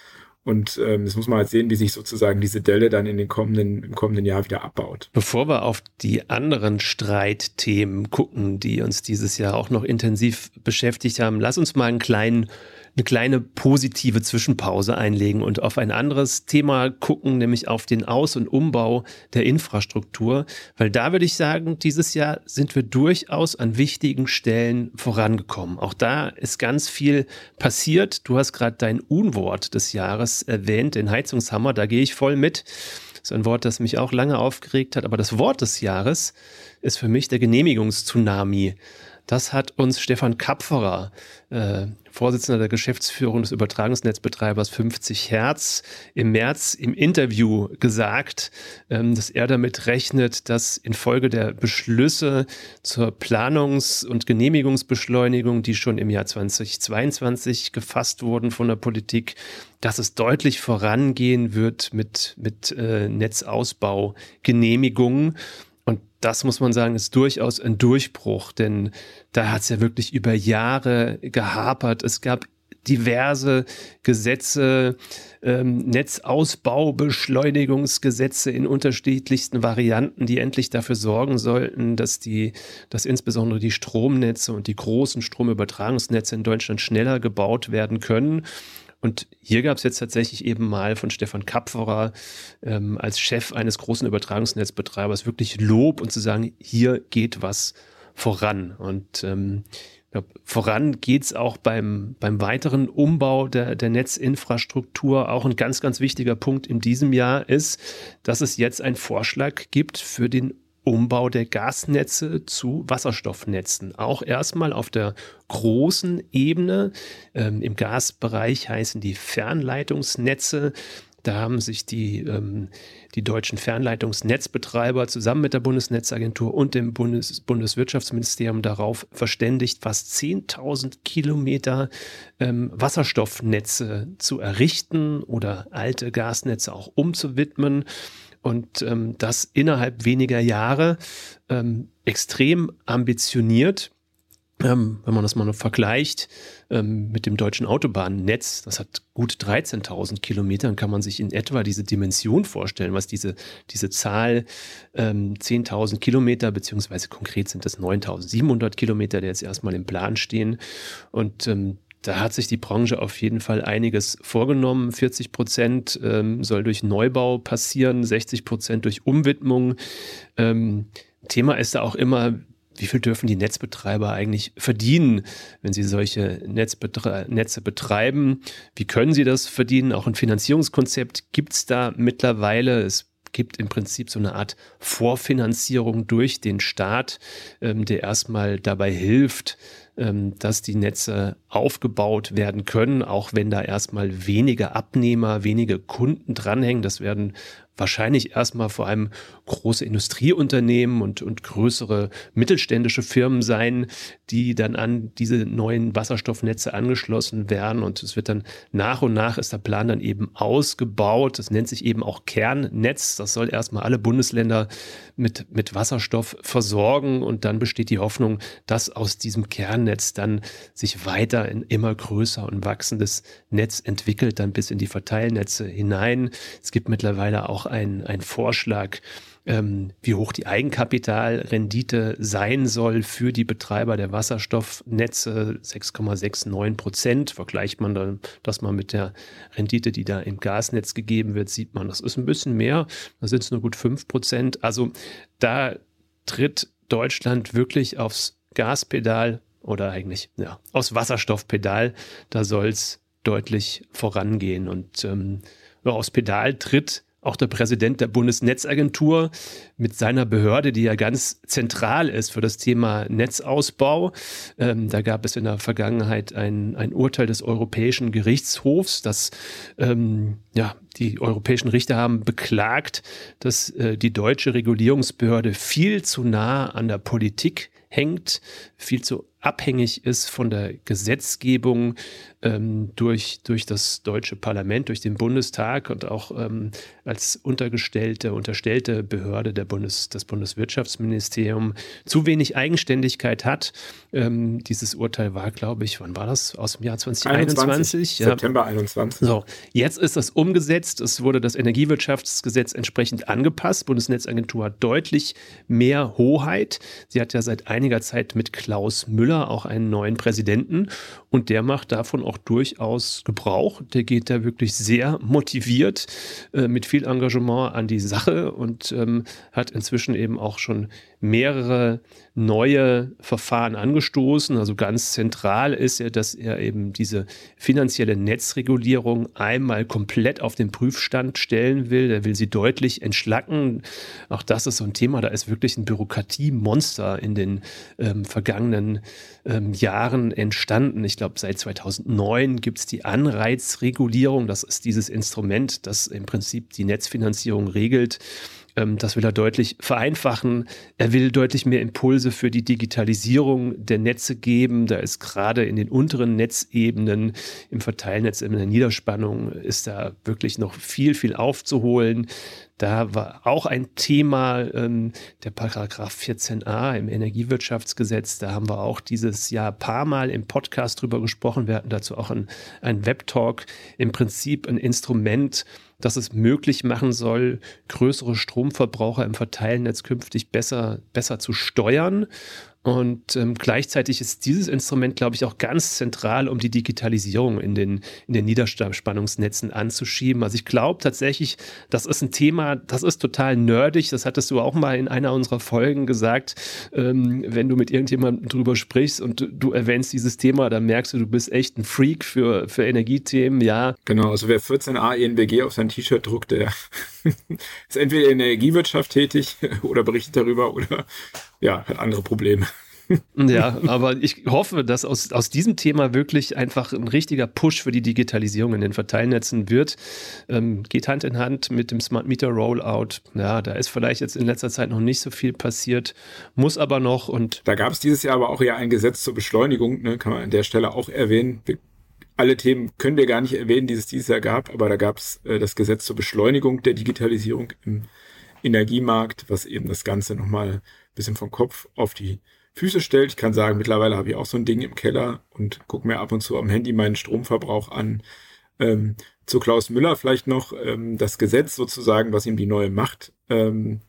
Und ähm, das muss man halt sehen, wie sich sozusagen diese Delle dann in den kommenden, im kommenden Jahr wieder abbaut. Bevor wir auf die anderen Streitthemen gucken, die uns dieses Jahr auch noch intensiv beschäftigt haben, lass uns mal einen kleinen eine kleine positive Zwischenpause einlegen und auf ein anderes Thema gucken, nämlich auf den Aus- und Umbau der Infrastruktur. Weil da würde ich sagen, dieses Jahr sind wir durchaus an wichtigen Stellen vorangekommen. Auch da ist ganz viel passiert. Du hast gerade dein Unwort des Jahres erwähnt, den Heizungshammer. Da gehe ich voll mit. Das ist ein Wort, das mich auch lange aufgeregt hat. Aber das Wort des Jahres ist für mich der Genehmigungstsunami. Das hat uns Stefan Kapferer, äh, Vorsitzender der Geschäftsführung des Übertragungsnetzbetreibers 50 Hertz, im März im Interview gesagt, ähm, dass er damit rechnet, dass infolge der Beschlüsse zur Planungs- und Genehmigungsbeschleunigung, die schon im Jahr 2022 gefasst wurden von der Politik, dass es deutlich vorangehen wird mit, mit äh, Netzausbaugenehmigungen das muss man sagen, ist durchaus ein Durchbruch, denn da hat es ja wirklich über Jahre gehapert. Es gab diverse Gesetze, ähm, Netzausbaubeschleunigungsgesetze in unterschiedlichsten Varianten, die endlich dafür sorgen sollten, dass die, dass insbesondere die Stromnetze und die großen Stromübertragungsnetze in Deutschland schneller gebaut werden können. Und hier gab es jetzt tatsächlich eben mal von Stefan Kapferer ähm, als Chef eines großen Übertragungsnetzbetreibers wirklich Lob und zu sagen, hier geht was voran. Und ähm, glaub, voran geht es auch beim, beim weiteren Umbau der, der Netzinfrastruktur. Auch ein ganz, ganz wichtiger Punkt in diesem Jahr ist, dass es jetzt einen Vorschlag gibt für den Umbau der Gasnetze zu Wasserstoffnetzen. Auch erstmal auf der großen Ebene. Ähm, Im Gasbereich heißen die Fernleitungsnetze. Da haben sich die, ähm, die deutschen Fernleitungsnetzbetreiber zusammen mit der Bundesnetzagentur und dem Bundes Bundeswirtschaftsministerium darauf verständigt, fast 10.000 Kilometer ähm, Wasserstoffnetze zu errichten oder alte Gasnetze auch umzuwidmen und ähm, das innerhalb weniger Jahre ähm, extrem ambitioniert. Ähm, wenn man das mal noch vergleicht ähm, mit dem deutschen Autobahnnetz, das hat gut 13.000 Kilometer, dann kann man sich in etwa diese Dimension vorstellen, was diese, diese Zahl ähm, 10.000 Kilometer, beziehungsweise konkret sind das 9.700 Kilometer, die jetzt erstmal im Plan stehen. Und ähm, da hat sich die Branche auf jeden Fall einiges vorgenommen. 40 Prozent ähm, soll durch Neubau passieren, 60 Prozent durch Umwidmung. Ähm, Thema ist da auch immer, wie viel dürfen die Netzbetreiber eigentlich verdienen, wenn sie solche Netzbetre Netze betreiben? Wie können sie das verdienen? Auch ein Finanzierungskonzept gibt es da mittlerweile. Es gibt im Prinzip so eine Art Vorfinanzierung durch den Staat, ähm, der erstmal dabei hilft, dass die Netze aufgebaut werden können, auch wenn da erstmal wenige Abnehmer, wenige Kunden dranhängen. Das werden wahrscheinlich erstmal vor allem große Industrieunternehmen und, und größere mittelständische Firmen sein, die dann an diese neuen Wasserstoffnetze angeschlossen werden. Und es wird dann nach und nach ist der Plan dann eben ausgebaut. Das nennt sich eben auch Kernnetz. Das soll erstmal alle Bundesländer mit, mit Wasserstoff versorgen. Und dann besteht die Hoffnung, dass aus diesem Kernnetz dann sich weiter ein immer größer und wachsendes Netz entwickelt, dann bis in die Verteilnetze hinein. Es gibt mittlerweile auch einen Vorschlag, ähm, wie hoch die Eigenkapitalrendite sein soll für die Betreiber der Wasserstoffnetze. 6,69 Prozent. Vergleicht man dann das mal mit der Rendite, die da im Gasnetz gegeben wird, sieht man, das ist ein bisschen mehr. Da sind es nur gut 5 Prozent. Also da tritt Deutschland wirklich aufs Gaspedal oder eigentlich ja, aus Wasserstoffpedal, da soll es deutlich vorangehen. Und ähm, ja, aufs Pedal tritt auch der Präsident der Bundesnetzagentur mit seiner Behörde, die ja ganz zentral ist für das Thema Netzausbau. Ähm, da gab es in der Vergangenheit ein, ein Urteil des Europäischen Gerichtshofs, dass ähm, ja, die europäischen Richter haben beklagt, dass äh, die deutsche Regulierungsbehörde viel zu nah an der Politik hängt, viel zu abhängig ist von der Gesetzgebung ähm, durch, durch das deutsche Parlament, durch den Bundestag und auch ähm, als untergestellte, unterstellte Behörde der Bundes, das Bundeswirtschaftsministerium zu wenig Eigenständigkeit hat. Ähm, dieses Urteil war, glaube ich, wann war das? Aus dem Jahr 2021? 21, ja. September 21. So, jetzt ist das umgesetzt. Es wurde das Energiewirtschaftsgesetz entsprechend angepasst. Bundesnetzagentur hat deutlich mehr Hoheit. Sie hat ja seit einiger Zeit mit Klaus Müller Müller auch einen neuen Präsidenten und der macht davon auch durchaus Gebrauch. Der geht da wirklich sehr motiviert, äh, mit viel Engagement an die Sache und ähm, hat inzwischen eben auch schon mehrere neue Verfahren angestoßen. Also ganz zentral ist ja, dass er eben diese finanzielle Netzregulierung einmal komplett auf den Prüfstand stellen will. Er will sie deutlich entschlacken. Auch das ist so ein Thema, da ist wirklich ein Bürokratiemonster in den ähm, vergangenen ähm, Jahren entstanden. Ich glaube, seit 2009 gibt es die Anreizregulierung. Das ist dieses Instrument, das im Prinzip die Netzfinanzierung regelt. Ähm, das will er deutlich vereinfachen. Er will deutlich mehr Impulse für die Digitalisierung der Netze geben. Da ist gerade in den unteren Netzebenen, im Verteilnetz, in der Niederspannung, ist da wirklich noch viel, viel aufzuholen. Da war auch ein Thema ähm, der Paragraph 14a im Energiewirtschaftsgesetz. Da haben wir auch dieses Jahr ein paar Mal im Podcast drüber gesprochen. Wir hatten dazu auch einen, einen Webtalk. Im Prinzip ein Instrument, das es möglich machen soll, größere Stromverbraucher im Verteilnetz künftig besser, besser zu steuern und ähm, gleichzeitig ist dieses Instrument, glaube ich, auch ganz zentral, um die Digitalisierung in den, in den Niederspannungsnetzen anzuschieben. Also ich glaube tatsächlich, das ist ein Thema, das ist total nerdig. Das hattest du auch mal in einer unserer Folgen gesagt. Ähm, wenn du mit irgendjemandem drüber sprichst und du erwähnst dieses Thema, dann merkst du, du bist echt ein Freak für, für Energiethemen, ja. Genau, also wer 14a ENBG auf sein T-Shirt druckt, der ist entweder in der Energiewirtschaft tätig oder berichtet darüber oder ja, hat andere Probleme. Ja, aber ich hoffe, dass aus, aus diesem Thema wirklich einfach ein richtiger Push für die Digitalisierung in den Verteilnetzen wird. Ähm, geht Hand in Hand mit dem Smart Meter Rollout. Ja, da ist vielleicht jetzt in letzter Zeit noch nicht so viel passiert, muss aber noch und. Da gab es dieses Jahr aber auch ja ein Gesetz zur Beschleunigung, ne, kann man an der Stelle auch erwähnen. Wir, alle Themen können wir gar nicht erwähnen, die es dieses Jahr gab, aber da gab es äh, das Gesetz zur Beschleunigung der Digitalisierung im Energiemarkt, was eben das Ganze nochmal bisschen vom Kopf auf die Füße stellt. Ich kann sagen, mittlerweile habe ich auch so ein Ding im Keller und gucke mir ab und zu am Handy meinen Stromverbrauch an. Ähm, zu Klaus Müller vielleicht noch ähm, das Gesetz sozusagen, was ihm die neue Macht ähm,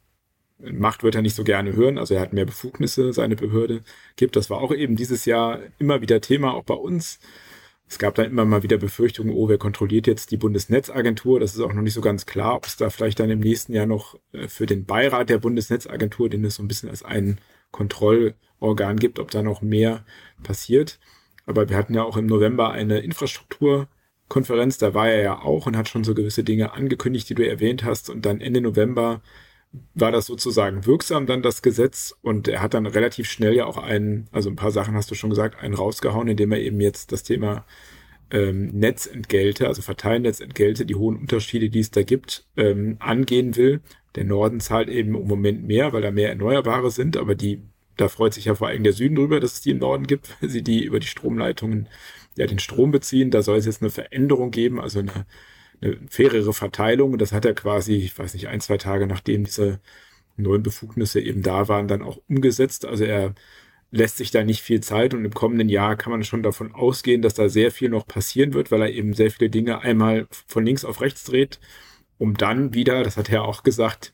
Macht wird er nicht so gerne hören, also er hat mehr Befugnisse, seine Behörde gibt. Das war auch eben dieses Jahr immer wieder Thema, auch bei uns. Es gab dann immer mal wieder Befürchtungen, oh, wer kontrolliert jetzt die Bundesnetzagentur? Das ist auch noch nicht so ganz klar, ob es da vielleicht dann im nächsten Jahr noch äh, für den Beirat der Bundesnetzagentur, den es so ein bisschen als ein Kontrollorgan gibt, ob da noch mehr passiert. Aber wir hatten ja auch im November eine Infrastrukturkonferenz, da war er ja auch und hat schon so gewisse Dinge angekündigt, die du erwähnt hast. Und dann Ende November war das sozusagen wirksam dann das Gesetz und er hat dann relativ schnell ja auch einen, also ein paar Sachen hast du schon gesagt, einen rausgehauen, indem er eben jetzt das Thema ähm, Netzentgelte, also Verteilnetzentgelte, die hohen Unterschiede, die es da gibt, ähm, angehen will. Der Norden zahlt eben im Moment mehr, weil da mehr Erneuerbare sind, aber die, da freut sich ja vor allem der Süden drüber, dass es die im Norden gibt, weil sie die über die Stromleitungen ja den Strom beziehen. Da soll es jetzt eine Veränderung geben, also eine eine fairere Verteilung. Und das hat er quasi, ich weiß nicht, ein, zwei Tage nachdem diese neuen Befugnisse eben da waren, dann auch umgesetzt. Also er lässt sich da nicht viel Zeit und im kommenden Jahr kann man schon davon ausgehen, dass da sehr viel noch passieren wird, weil er eben sehr viele Dinge einmal von links auf rechts dreht, um dann wieder, das hat er auch gesagt,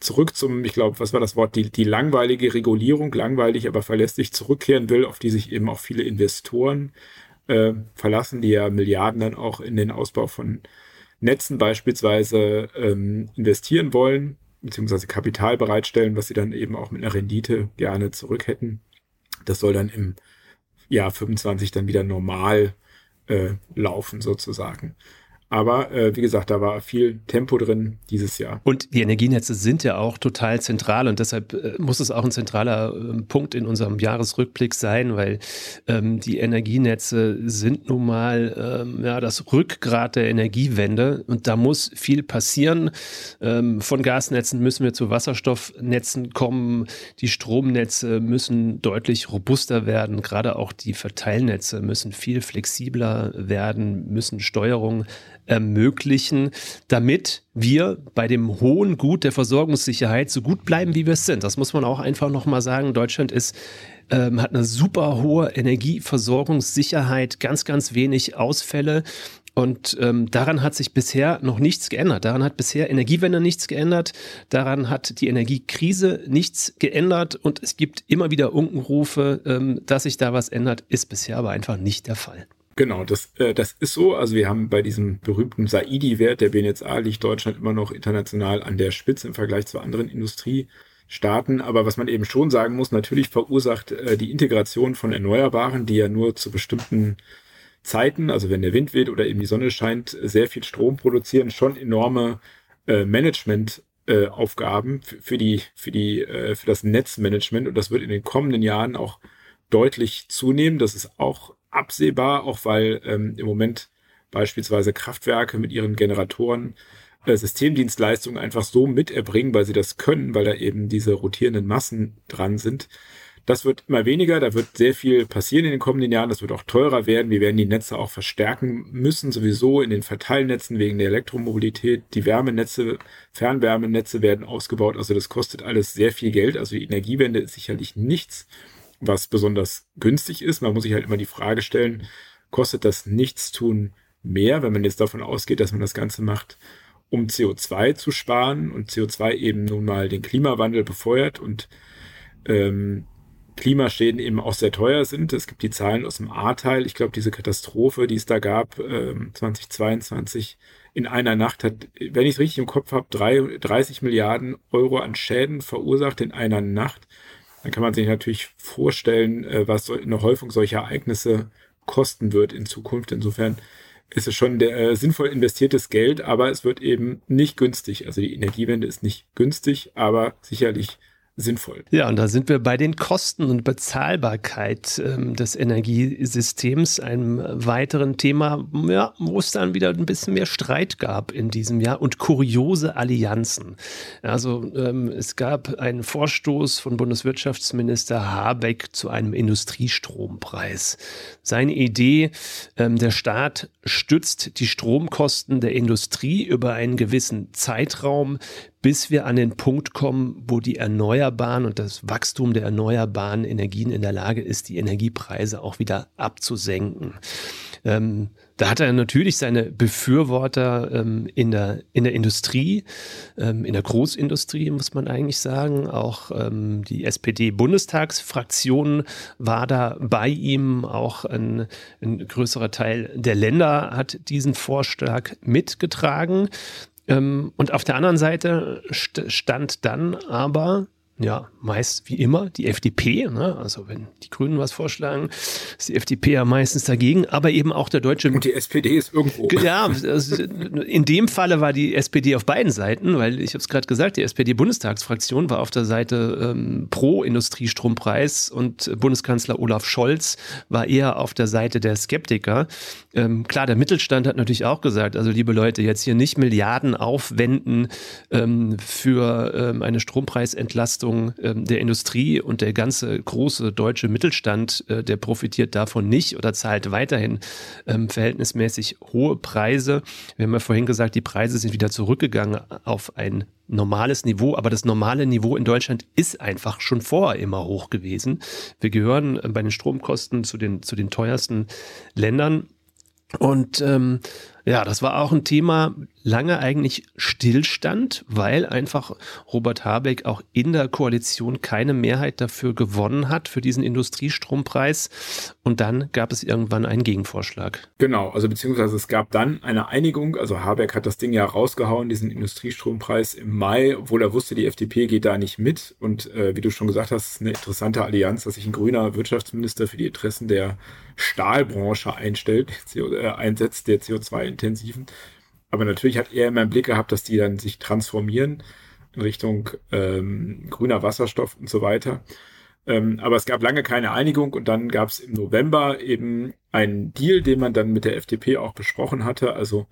zurück zum, ich glaube, was war das Wort, die, die langweilige Regulierung, langweilig, aber verlässlich zurückkehren will, auf die sich eben auch viele Investoren äh, verlassen, die ja Milliarden dann auch in den Ausbau von Netzen beispielsweise ähm, investieren wollen, beziehungsweise Kapital bereitstellen, was sie dann eben auch mit einer Rendite gerne zurück hätten. Das soll dann im Jahr 25 dann wieder normal äh, laufen sozusagen. Aber äh, wie gesagt, da war viel Tempo drin dieses Jahr. Und die Energienetze sind ja auch total zentral und deshalb äh, muss es auch ein zentraler äh, Punkt in unserem Jahresrückblick sein, weil ähm, die Energienetze sind nun mal ähm, ja, das Rückgrat der Energiewende und da muss viel passieren. Ähm, von Gasnetzen müssen wir zu Wasserstoffnetzen kommen. Die Stromnetze müssen deutlich robuster werden. Gerade auch die Verteilnetze müssen viel flexibler werden, müssen Steuerung ermöglichen, damit wir bei dem hohen Gut der Versorgungssicherheit so gut bleiben, wie wir es sind. Das muss man auch einfach nochmal sagen. Deutschland ist ähm, hat eine super hohe Energieversorgungssicherheit, ganz, ganz wenig Ausfälle. Und ähm, daran hat sich bisher noch nichts geändert. Daran hat bisher Energiewende nichts geändert. Daran hat die Energiekrise nichts geändert. Und es gibt immer wieder Unkenrufe, ähm, dass sich da was ändert, ist bisher aber einfach nicht der Fall. Genau, das, äh, das ist so. Also wir haben bei diesem berühmten Saidi-Wert der BNetzA liegt Deutschland immer noch international an der Spitze im Vergleich zu anderen Industriestaaten. Aber was man eben schon sagen muss, natürlich verursacht äh, die Integration von Erneuerbaren, die ja nur zu bestimmten Zeiten, also wenn der Wind weht oder eben die Sonne scheint, sehr viel Strom produzieren, schon enorme äh, Management äh, Aufgaben für, die für die äh, für das Netzmanagement und das wird in den kommenden Jahren auch deutlich zunehmen. Das ist auch absehbar, auch weil ähm, im Moment beispielsweise Kraftwerke mit ihren Generatoren äh, Systemdienstleistungen einfach so miterbringen, weil sie das können, weil da eben diese rotierenden Massen dran sind. Das wird immer weniger, da wird sehr viel passieren in den kommenden Jahren, das wird auch teurer werden. Wir werden die Netze auch verstärken müssen, sowieso in den Verteilnetzen wegen der Elektromobilität. Die Wärmenetze, Fernwärmenetze werden ausgebaut, also das kostet alles sehr viel Geld. Also die Energiewende ist sicherlich nichts, was besonders günstig ist. Man muss sich halt immer die Frage stellen, kostet das Nichtstun mehr, wenn man jetzt davon ausgeht, dass man das Ganze macht, um CO2 zu sparen und CO2 eben nun mal den Klimawandel befeuert und ähm, Klimaschäden eben auch sehr teuer sind. Es gibt die Zahlen aus dem A-Teil. Ich glaube, diese Katastrophe, die es da gab, äh, 2022 in einer Nacht hat, wenn ich es richtig im Kopf habe, 30 Milliarden Euro an Schäden verursacht in einer Nacht dann kann man sich natürlich vorstellen, äh, was eine Häufung solcher Ereignisse kosten wird in Zukunft. Insofern ist es schon der, äh, sinnvoll investiertes Geld, aber es wird eben nicht günstig. Also die Energiewende ist nicht günstig, aber sicherlich sinnvoll. Ja, und da sind wir bei den Kosten und Bezahlbarkeit ähm, des Energiesystems, einem weiteren Thema, ja, wo es dann wieder ein bisschen mehr Streit gab in diesem Jahr und kuriose Allianzen. Also ähm, es gab einen Vorstoß von Bundeswirtschaftsminister Habeck zu einem Industriestrompreis. Seine Idee, ähm, der Staat stützt die Stromkosten der Industrie über einen gewissen Zeitraum bis wir an den Punkt kommen, wo die Erneuerbaren und das Wachstum der erneuerbaren Energien in der Lage ist, die Energiepreise auch wieder abzusenken. Ähm, da hat er natürlich seine Befürworter ähm, in, der, in der Industrie, ähm, in der Großindustrie, muss man eigentlich sagen. Auch ähm, die SPD-Bundestagsfraktion war da bei ihm. Auch ein, ein größerer Teil der Länder hat diesen Vorschlag mitgetragen. Ähm, und auf der anderen Seite st stand dann aber ja, meist wie immer die FDP. Ne? Also wenn die Grünen was vorschlagen, ist die FDP ja meistens dagegen, aber eben auch der deutsche. Und die SPD ist irgendwo. Ja, also in dem Falle war die SPD auf beiden Seiten, weil ich habe es gerade gesagt, die SPD-Bundestagsfraktion war auf der Seite ähm, pro Industriestrompreis und Bundeskanzler Olaf Scholz war eher auf der Seite der Skeptiker. Ähm, klar, der Mittelstand hat natürlich auch gesagt, also liebe Leute, jetzt hier nicht Milliarden aufwenden ähm, für ähm, eine Strompreisentlastung Leistung ähm, der Industrie und der ganze große deutsche Mittelstand, äh, der profitiert davon nicht oder zahlt weiterhin ähm, verhältnismäßig hohe Preise. Wir haben ja vorhin gesagt, die Preise sind wieder zurückgegangen auf ein normales Niveau, aber das normale Niveau in Deutschland ist einfach schon vorher immer hoch gewesen. Wir gehören äh, bei den Stromkosten zu den, zu den teuersten Ländern. Und ähm, ja, das war auch ein Thema, lange eigentlich Stillstand, weil einfach Robert Habeck auch in der Koalition keine Mehrheit dafür gewonnen hat, für diesen Industriestrompreis. Und dann gab es irgendwann einen Gegenvorschlag. Genau, also beziehungsweise es gab dann eine Einigung. Also Habeck hat das Ding ja rausgehauen, diesen Industriestrompreis im Mai, obwohl er wusste, die FDP geht da nicht mit. Und äh, wie du schon gesagt hast, eine interessante Allianz, dass sich ein grüner Wirtschaftsminister für die Interessen der Stahlbranche einstellt, äh, einsetzt, der CO2-intensiven. Aber natürlich hat er immer im Blick gehabt, dass die dann sich transformieren in Richtung ähm, grüner Wasserstoff und so weiter. Ähm, aber es gab lange keine Einigung und dann gab es im November eben einen Deal, den man dann mit der FDP auch besprochen hatte. Also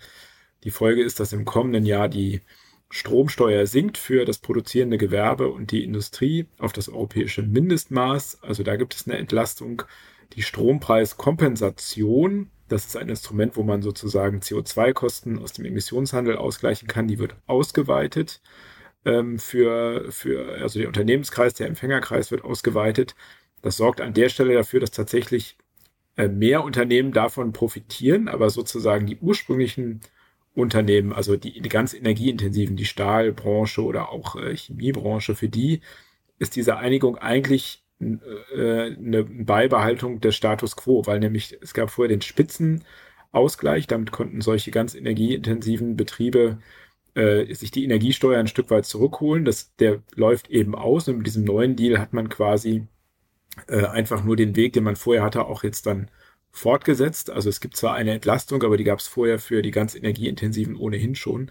die Folge ist, dass im kommenden Jahr die Stromsteuer sinkt für das produzierende Gewerbe und die Industrie auf das europäische Mindestmaß. Also da gibt es eine Entlastung. Die Strompreiskompensation das ist ein Instrument, wo man sozusagen CO2-Kosten aus dem Emissionshandel ausgleichen kann. Die wird ausgeweitet ähm, für, für, also der Unternehmenskreis, der Empfängerkreis wird ausgeweitet. Das sorgt an der Stelle dafür, dass tatsächlich äh, mehr Unternehmen davon profitieren, aber sozusagen die ursprünglichen Unternehmen, also die, ganz energieintensiven, die Stahlbranche oder auch äh, Chemiebranche, für die ist diese Einigung eigentlich eine Beibehaltung des Status quo, weil nämlich es gab vorher den Spitzenausgleich, damit konnten solche ganz energieintensiven Betriebe äh, sich die Energiesteuer ein Stück weit zurückholen. Das, der läuft eben aus und mit diesem neuen Deal hat man quasi äh, einfach nur den Weg, den man vorher hatte, auch jetzt dann fortgesetzt. Also es gibt zwar eine Entlastung, aber die gab es vorher für die ganz energieintensiven ohnehin schon.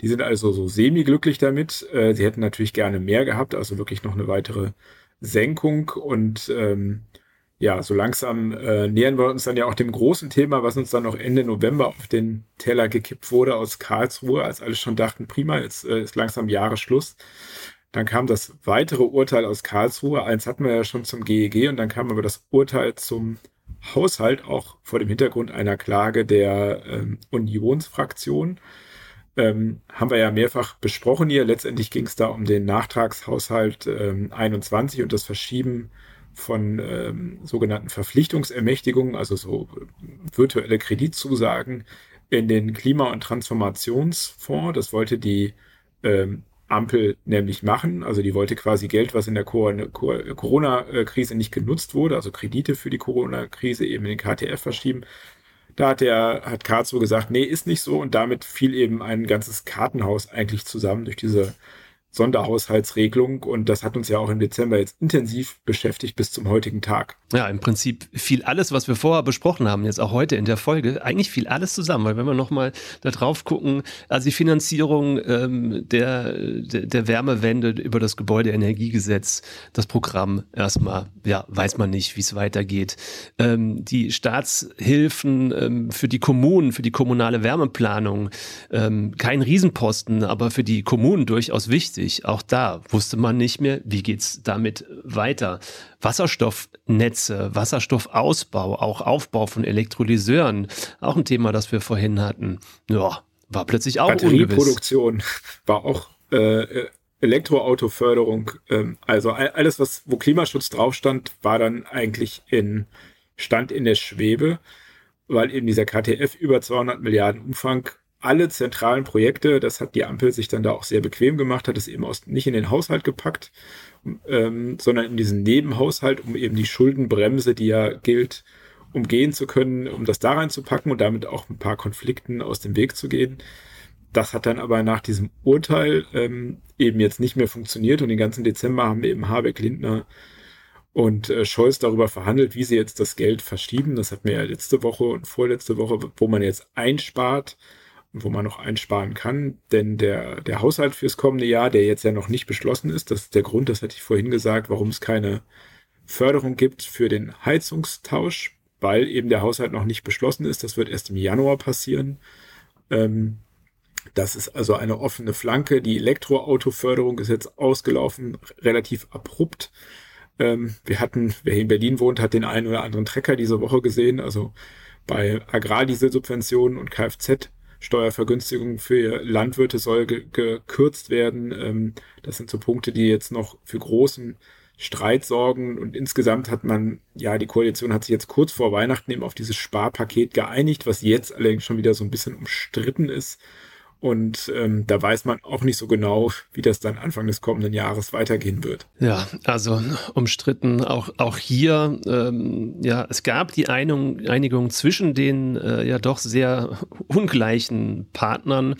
Die sind also so semi-glücklich damit. Äh, sie hätten natürlich gerne mehr gehabt, also wirklich noch eine weitere Senkung. Und ähm, ja, so langsam äh, nähern wir uns dann ja auch dem großen Thema, was uns dann noch Ende November auf den Teller gekippt wurde aus Karlsruhe, als alle schon dachten, prima, jetzt äh, ist langsam Jahresschluss. Dann kam das weitere Urteil aus Karlsruhe. Eins hatten wir ja schon zum GEG und dann kam aber das Urteil zum Haushalt auch vor dem Hintergrund einer Klage der ähm, Unionsfraktion. Ähm, haben wir ja mehrfach besprochen hier. Letztendlich ging es da um den Nachtragshaushalt ähm, 21 und das Verschieben von ähm, sogenannten Verpflichtungsermächtigungen, also so virtuelle Kreditzusagen in den Klima- und Transformationsfonds. Das wollte die ähm, Ampel nämlich machen. Also die wollte quasi Geld, was in der Corona-Krise nicht genutzt wurde, also Kredite für die Corona-Krise eben in den KTF verschieben. Da hat der, hat Karlsruhe gesagt, nee, ist nicht so. Und damit fiel eben ein ganzes Kartenhaus eigentlich zusammen durch diese Sonderhaushaltsregelung und das hat uns ja auch im Dezember jetzt intensiv beschäftigt bis zum heutigen Tag. Ja, im Prinzip fiel alles, was wir vorher besprochen haben, jetzt auch heute in der Folge, eigentlich fiel alles zusammen, weil wenn wir nochmal da drauf gucken, also die Finanzierung ähm, der, der, Wärmewende über das Gebäudeenergiegesetz, das Programm erstmal, ja, weiß man nicht, wie es weitergeht. Ähm, die Staatshilfen ähm, für die Kommunen, für die kommunale Wärmeplanung, ähm, kein Riesenposten, aber für die Kommunen durchaus wichtig wichtig. Auch da wusste man nicht mehr, wie geht's damit weiter. Wasserstoffnetze, Wasserstoffausbau, auch Aufbau von Elektrolyseuren, auch ein Thema, das wir vorhin hatten. Ja, war plötzlich auch Batterieproduktion war auch äh, Elektroautoförderung. Ähm, also alles, was wo Klimaschutz drauf stand, war dann eigentlich in stand in der Schwebe, weil eben dieser KTF über 200 Milliarden Umfang alle zentralen Projekte, das hat die Ampel sich dann da auch sehr bequem gemacht, hat es eben aus, nicht in den Haushalt gepackt, ähm, sondern in diesen Nebenhaushalt, um eben die Schuldenbremse, die ja gilt, umgehen zu können, um das da reinzupacken und damit auch ein paar Konflikten aus dem Weg zu gehen. Das hat dann aber nach diesem Urteil ähm, eben jetzt nicht mehr funktioniert und den ganzen Dezember haben eben Habeck, Lindner und äh, Scholz darüber verhandelt, wie sie jetzt das Geld verschieben. Das hatten wir ja letzte Woche und vorletzte Woche, wo man jetzt einspart wo man noch einsparen kann. Denn der, der Haushalt fürs kommende Jahr, der jetzt ja noch nicht beschlossen ist, das ist der Grund, das hatte ich vorhin gesagt, warum es keine Förderung gibt für den Heizungstausch, weil eben der Haushalt noch nicht beschlossen ist. Das wird erst im Januar passieren. Ähm, das ist also eine offene Flanke. Die Elektroautoförderung ist jetzt ausgelaufen, relativ abrupt. Ähm, wir hatten, wer hier in Berlin wohnt, hat den einen oder anderen Trecker diese Woche gesehen. Also bei Agrardieselsubventionen und Kfz Steuervergünstigung für Landwirte soll ge gekürzt werden. Ähm, das sind so Punkte, die jetzt noch für großen Streit sorgen. Und insgesamt hat man, ja, die Koalition hat sich jetzt kurz vor Weihnachten eben auf dieses Sparpaket geeinigt, was jetzt allerdings schon wieder so ein bisschen umstritten ist. Und ähm, da weiß man auch nicht so genau, wie das dann Anfang des kommenden Jahres weitergehen wird. Ja, also umstritten auch, auch hier. Ähm, ja, es gab die Einigung, Einigung zwischen den äh, ja doch sehr ungleichen Partnern.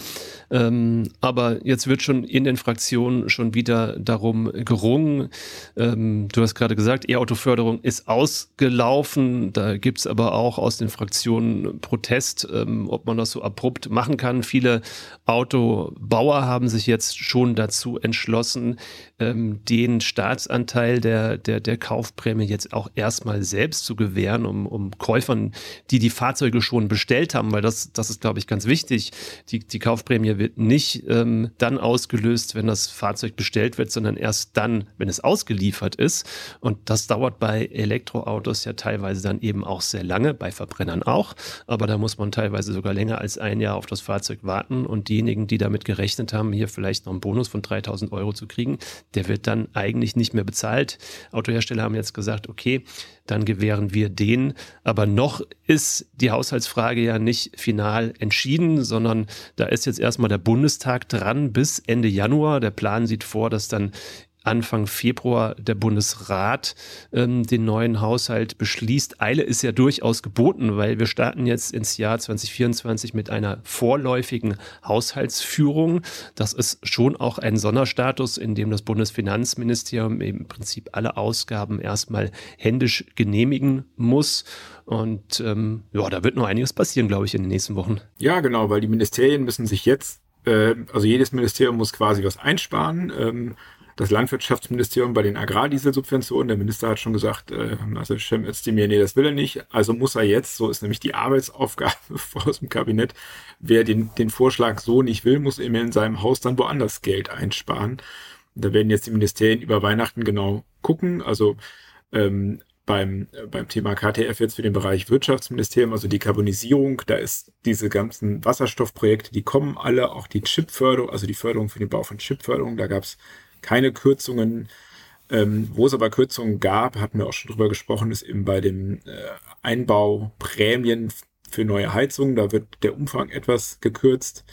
Ähm, aber jetzt wird schon in den Fraktionen schon wieder darum gerungen. Ähm, du hast gerade gesagt, E-Auto-Förderung ist ausgelaufen. Da gibt es aber auch aus den Fraktionen Protest, ähm, ob man das so abrupt machen kann. Viele Autobauer haben sich jetzt schon dazu entschlossen, ähm, den Staatsanteil der, der, der Kaufprämie jetzt auch erstmal selbst zu gewähren, um, um Käufern, die die Fahrzeuge schon bestellt haben, weil das, das ist, glaube ich, ganz wichtig. Die, die Kaufprämie wird nicht ähm, dann ausgelöst, wenn das Fahrzeug bestellt wird, sondern erst dann, wenn es ausgeliefert ist. Und das dauert bei Elektroautos ja teilweise dann eben auch sehr lange, bei Verbrennern auch. Aber da muss man teilweise sogar länger als ein Jahr auf das Fahrzeug warten. Und und diejenigen, die damit gerechnet haben, hier vielleicht noch einen Bonus von 3000 Euro zu kriegen, der wird dann eigentlich nicht mehr bezahlt. Autohersteller haben jetzt gesagt, okay, dann gewähren wir den. Aber noch ist die Haushaltsfrage ja nicht final entschieden, sondern da ist jetzt erstmal der Bundestag dran bis Ende Januar. Der Plan sieht vor, dass dann Anfang Februar der Bundesrat ähm, den neuen Haushalt beschließt. Eile ist ja durchaus geboten, weil wir starten jetzt ins Jahr 2024 mit einer vorläufigen Haushaltsführung. Das ist schon auch ein Sonderstatus, in dem das Bundesfinanzministerium im Prinzip alle Ausgaben erstmal händisch genehmigen muss. Und ähm, ja, da wird noch einiges passieren, glaube ich, in den nächsten Wochen. Ja, genau, weil die Ministerien müssen sich jetzt, äh, also jedes Ministerium muss quasi was einsparen. Das Landwirtschaftsministerium bei den Agrardieselsubventionen. Der Minister hat schon gesagt, äh, also Cem Özdemir, nee, das will er nicht. Also muss er jetzt, so ist nämlich die Arbeitsaufgabe aus dem Kabinett, wer den, den Vorschlag so nicht will, muss eben in seinem Haus dann woanders Geld einsparen. Da werden jetzt die Ministerien über Weihnachten genau gucken. Also ähm, beim, beim Thema KTF jetzt für den Bereich Wirtschaftsministerium, also Dekarbonisierung, da ist diese ganzen Wasserstoffprojekte, die kommen alle, auch die Chipförderung, also die Förderung für den Bau von Chipförderung, da gab es keine Kürzungen. Ähm, wo es aber Kürzungen gab, hatten wir auch schon drüber gesprochen, ist eben bei den äh, Einbauprämien für neue Heizungen. Da wird der Umfang etwas gekürzt.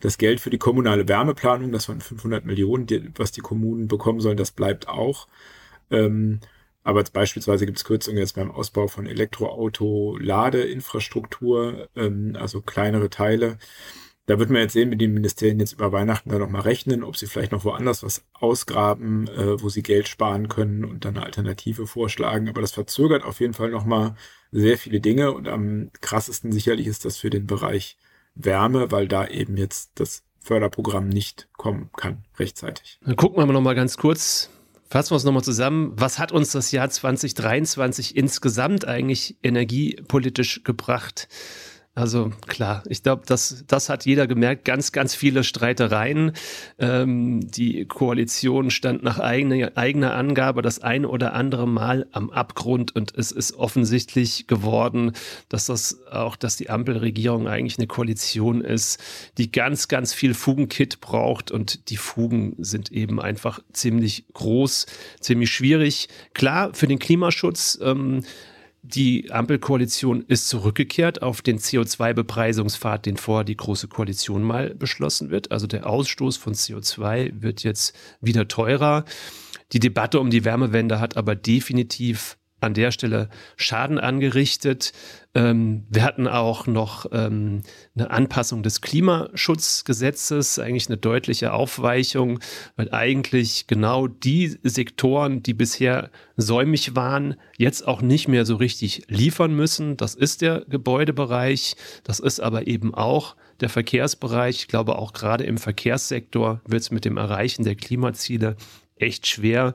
Das Geld für die kommunale Wärmeplanung, das waren 500 Millionen, die, was die Kommunen bekommen sollen, das bleibt auch. Ähm, aber beispielsweise gibt es Kürzungen jetzt beim Ausbau von Elektroauto-Ladeinfrastruktur, ähm, also kleinere Teile. Da wird man jetzt sehen, mit den Ministerien jetzt über Weihnachten da nochmal rechnen, ob sie vielleicht noch woanders was ausgraben, äh, wo sie Geld sparen können und dann eine Alternative vorschlagen. Aber das verzögert auf jeden Fall nochmal sehr viele Dinge und am krassesten sicherlich ist das für den Bereich Wärme, weil da eben jetzt das Förderprogramm nicht kommen kann rechtzeitig. Dann gucken wir mal nochmal ganz kurz, fassen wir es nochmal zusammen. Was hat uns das Jahr 2023 insgesamt eigentlich energiepolitisch gebracht? Also klar, ich glaube, das, das hat jeder gemerkt. Ganz, ganz viele Streitereien. Ähm, die Koalition stand nach eigener, eigener Angabe das eine oder andere Mal am Abgrund und es ist offensichtlich geworden, dass das auch, dass die Ampelregierung eigentlich eine Koalition ist, die ganz, ganz viel Fugenkit braucht und die Fugen sind eben einfach ziemlich groß, ziemlich schwierig. Klar, für den Klimaschutz ähm, die Ampelkoalition ist zurückgekehrt auf den CO2-Bepreisungspfad, den vorher die Große Koalition mal beschlossen wird. Also der Ausstoß von CO2 wird jetzt wieder teurer. Die Debatte um die Wärmewende hat aber definitiv an der Stelle Schaden angerichtet. Ähm, wir hatten auch noch ähm, eine Anpassung des Klimaschutzgesetzes, eigentlich eine deutliche Aufweichung, weil eigentlich genau die Sektoren, die bisher säumig waren, jetzt auch nicht mehr so richtig liefern müssen. Das ist der Gebäudebereich, das ist aber eben auch der Verkehrsbereich. Ich glaube, auch gerade im Verkehrssektor wird es mit dem Erreichen der Klimaziele echt schwer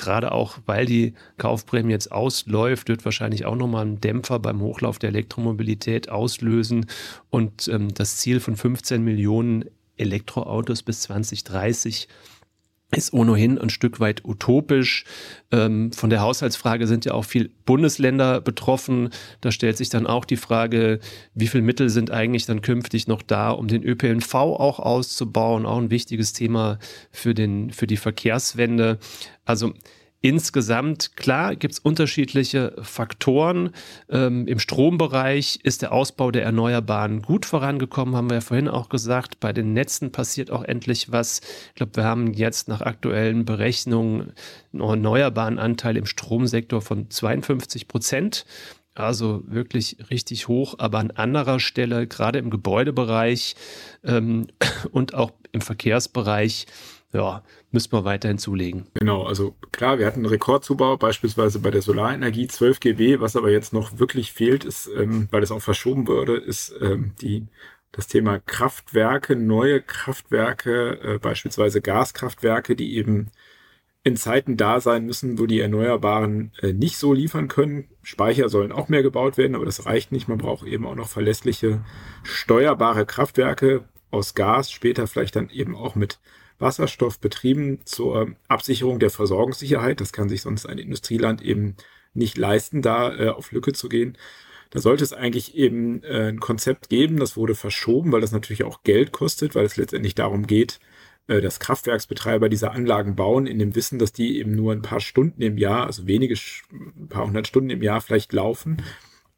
gerade auch, weil die Kaufprämie jetzt ausläuft, wird wahrscheinlich auch nochmal einen Dämpfer beim Hochlauf der Elektromobilität auslösen. Und ähm, das Ziel von 15 Millionen Elektroautos bis 2030 ist ohnehin ein Stück weit utopisch. Ähm, von der Haushaltsfrage sind ja auch viel Bundesländer betroffen. Da stellt sich dann auch die Frage, wie viel Mittel sind eigentlich dann künftig noch da, um den ÖPNV auch auszubauen? Auch ein wichtiges Thema für, den, für die Verkehrswende. Also Insgesamt, klar, gibt es unterschiedliche Faktoren. Ähm, Im Strombereich ist der Ausbau der Erneuerbaren gut vorangekommen, haben wir ja vorhin auch gesagt. Bei den Netzen passiert auch endlich was. Ich glaube, wir haben jetzt nach aktuellen Berechnungen einen erneuerbaren Anteil im Stromsektor von 52 Prozent. Also wirklich richtig hoch, aber an anderer Stelle, gerade im Gebäudebereich ähm, und auch im Verkehrsbereich, ja, müssen wir weiterhin zulegen. Genau, also klar, wir hatten einen Rekordzubau, beispielsweise bei der Solarenergie 12 GW, was aber jetzt noch wirklich fehlt, ist, ähm, weil es auch verschoben wurde, ist ähm, die das Thema Kraftwerke, neue Kraftwerke, äh, beispielsweise Gaskraftwerke, die eben in Zeiten da sein müssen, wo die Erneuerbaren äh, nicht so liefern können. Speicher sollen auch mehr gebaut werden, aber das reicht nicht. Man braucht eben auch noch verlässliche, steuerbare Kraftwerke aus Gas, später vielleicht dann eben auch mit Wasserstoff betrieben zur Absicherung der Versorgungssicherheit. Das kann sich sonst ein Industrieland eben nicht leisten, da äh, auf Lücke zu gehen. Da sollte es eigentlich eben äh, ein Konzept geben, das wurde verschoben, weil das natürlich auch Geld kostet, weil es letztendlich darum geht, äh, dass Kraftwerksbetreiber diese Anlagen bauen, in dem Wissen, dass die eben nur ein paar Stunden im Jahr, also wenige, ein paar hundert Stunden im Jahr vielleicht laufen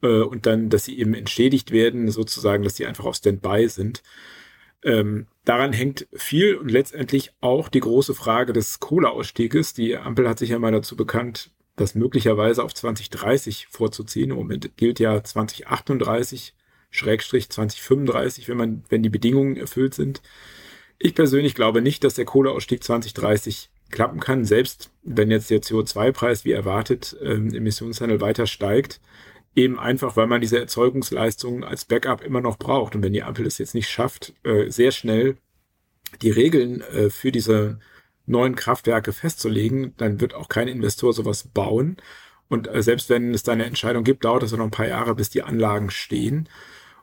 äh, und dann, dass sie eben entschädigt werden, sozusagen, dass die einfach auf Standby sind. Ähm, daran hängt viel und letztendlich auch die große Frage des Kohleausstieges. Die Ampel hat sich ja mal dazu bekannt, das möglicherweise auf 2030 vorzuziehen. Im Moment gilt ja 2038, Schrägstrich 2035, wenn man, wenn die Bedingungen erfüllt sind. Ich persönlich glaube nicht, dass der Kohleausstieg 2030 klappen kann, selbst wenn jetzt der CO2-Preis wie erwartet ähm, Emissionshandel weiter steigt eben einfach, weil man diese Erzeugungsleistung als Backup immer noch braucht. Und wenn die Ampel es jetzt nicht schafft, äh, sehr schnell die Regeln äh, für diese neuen Kraftwerke festzulegen, dann wird auch kein Investor sowas bauen. Und äh, selbst wenn es da eine Entscheidung gibt, dauert es noch ein paar Jahre, bis die Anlagen stehen.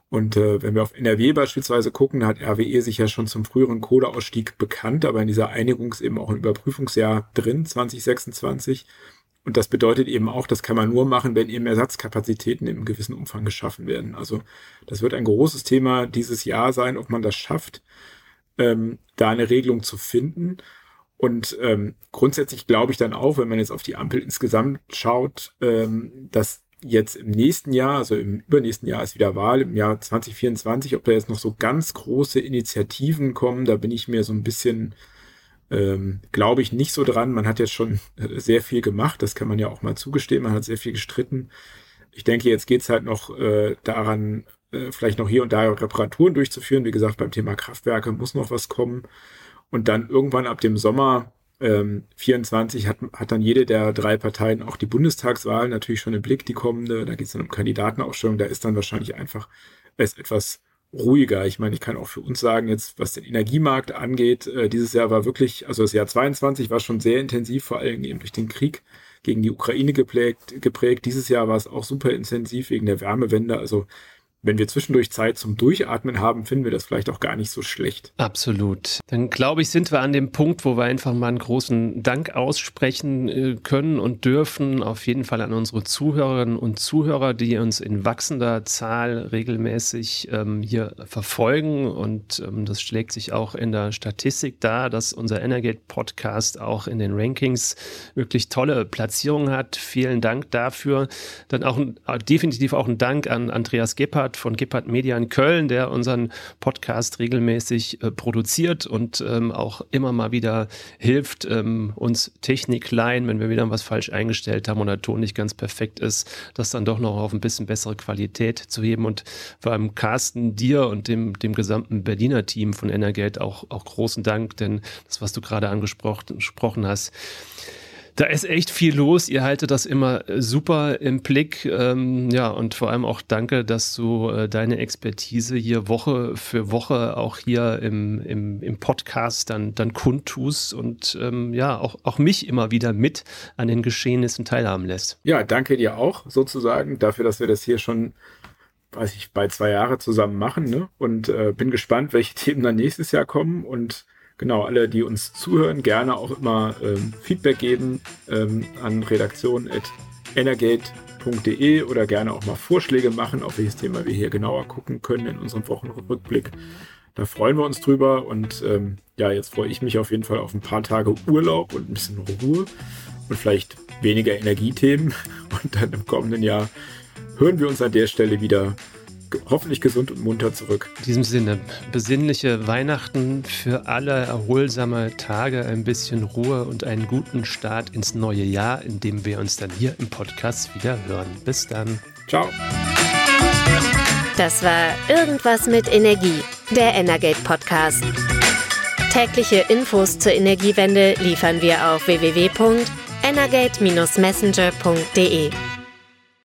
Und äh, wenn wir auf NRW beispielsweise gucken, hat RWE sich ja schon zum früheren Kohleausstieg bekannt, aber in dieser Einigung ist eben auch ein Überprüfungsjahr drin, 2026. Und das bedeutet eben auch, das kann man nur machen, wenn eben Ersatzkapazitäten im gewissen Umfang geschaffen werden. Also das wird ein großes Thema dieses Jahr sein, ob man das schafft, ähm, da eine Regelung zu finden. Und ähm, grundsätzlich glaube ich dann auch, wenn man jetzt auf die Ampel insgesamt schaut, ähm, dass jetzt im nächsten Jahr, also im übernächsten Jahr ist wieder Wahl, im Jahr 2024, ob da jetzt noch so ganz große Initiativen kommen, da bin ich mir so ein bisschen ähm, glaube ich nicht so dran. Man hat jetzt schon sehr viel gemacht, das kann man ja auch mal zugestehen. Man hat sehr viel gestritten. Ich denke, jetzt geht's halt noch äh, daran, äh, vielleicht noch hier und da Reparaturen durchzuführen. Wie gesagt, beim Thema Kraftwerke muss noch was kommen. Und dann irgendwann ab dem Sommer ähm, 24 hat, hat dann jede der drei Parteien auch die Bundestagswahl natürlich schon im Blick, die kommende. Da geht's dann um Kandidatenaufstellung. Da ist dann wahrscheinlich einfach es etwas ruhiger. Ich meine, ich kann auch für uns sagen, jetzt was den Energiemarkt angeht, äh, dieses Jahr war wirklich, also das Jahr 22 war schon sehr intensiv, vor allem eben durch den Krieg gegen die Ukraine geprägt. geprägt. Dieses Jahr war es auch super intensiv wegen der Wärmewende. Also wenn wir zwischendurch Zeit zum Durchatmen haben, finden wir das vielleicht auch gar nicht so schlecht. Absolut. Dann glaube ich, sind wir an dem Punkt, wo wir einfach mal einen großen Dank aussprechen äh, können und dürfen. Auf jeden Fall an unsere Zuhörerinnen und Zuhörer, die uns in wachsender Zahl regelmäßig ähm, hier verfolgen. Und ähm, das schlägt sich auch in der Statistik dar, dass unser Energate Podcast auch in den Rankings wirklich tolle Platzierungen hat. Vielen Dank dafür. Dann auch definitiv auch ein Dank an Andreas Gebhardt Gebhardt von Gebhardt Media in Köln, der unseren Podcast regelmäßig äh, produziert und ähm, auch immer mal wieder hilft, ähm, uns Technik leihen, wenn wir wieder was falsch eingestellt haben oder der Ton nicht ganz perfekt ist, das dann doch noch auf ein bisschen bessere Qualität zu heben. Und vor allem Carsten, dir und dem, dem gesamten Berliner Team von Energate auch, auch großen Dank, denn das, was du gerade angesprochen hast, da ist echt viel los. Ihr haltet das immer äh, super im Blick. Ähm, ja, und vor allem auch danke, dass du äh, deine Expertise hier Woche für Woche auch hier im, im, im Podcast dann, dann kundtust und ähm, ja, auch, auch mich immer wieder mit an den Geschehnissen teilhaben lässt. Ja, danke dir auch sozusagen dafür, dass wir das hier schon weiß ich, bei zwei Jahre zusammen machen, ne? Und äh, bin gespannt, welche Themen dann nächstes Jahr kommen und genau, alle, die uns zuhören, gerne auch immer ähm, Feedback geben ähm, an redaktion.energate.de oder gerne auch mal Vorschläge machen, auf welches Thema wir hier genauer gucken können in unserem Wochenrückblick. Da freuen wir uns drüber und ähm, ja, jetzt freue ich mich auf jeden Fall auf ein paar Tage Urlaub und ein bisschen Ruhe und vielleicht weniger Energiethemen und dann im kommenden Jahr hören wir uns an der Stelle wieder hoffentlich gesund und munter zurück. In diesem Sinne, besinnliche Weihnachten für alle, erholsame Tage, ein bisschen Ruhe und einen guten Start ins neue Jahr, in dem wir uns dann hier im Podcast wieder hören. Bis dann. Ciao. Das war Irgendwas mit Energie, der Energate Podcast. Tägliche Infos zur Energiewende liefern wir auf www.energate-messenger.de.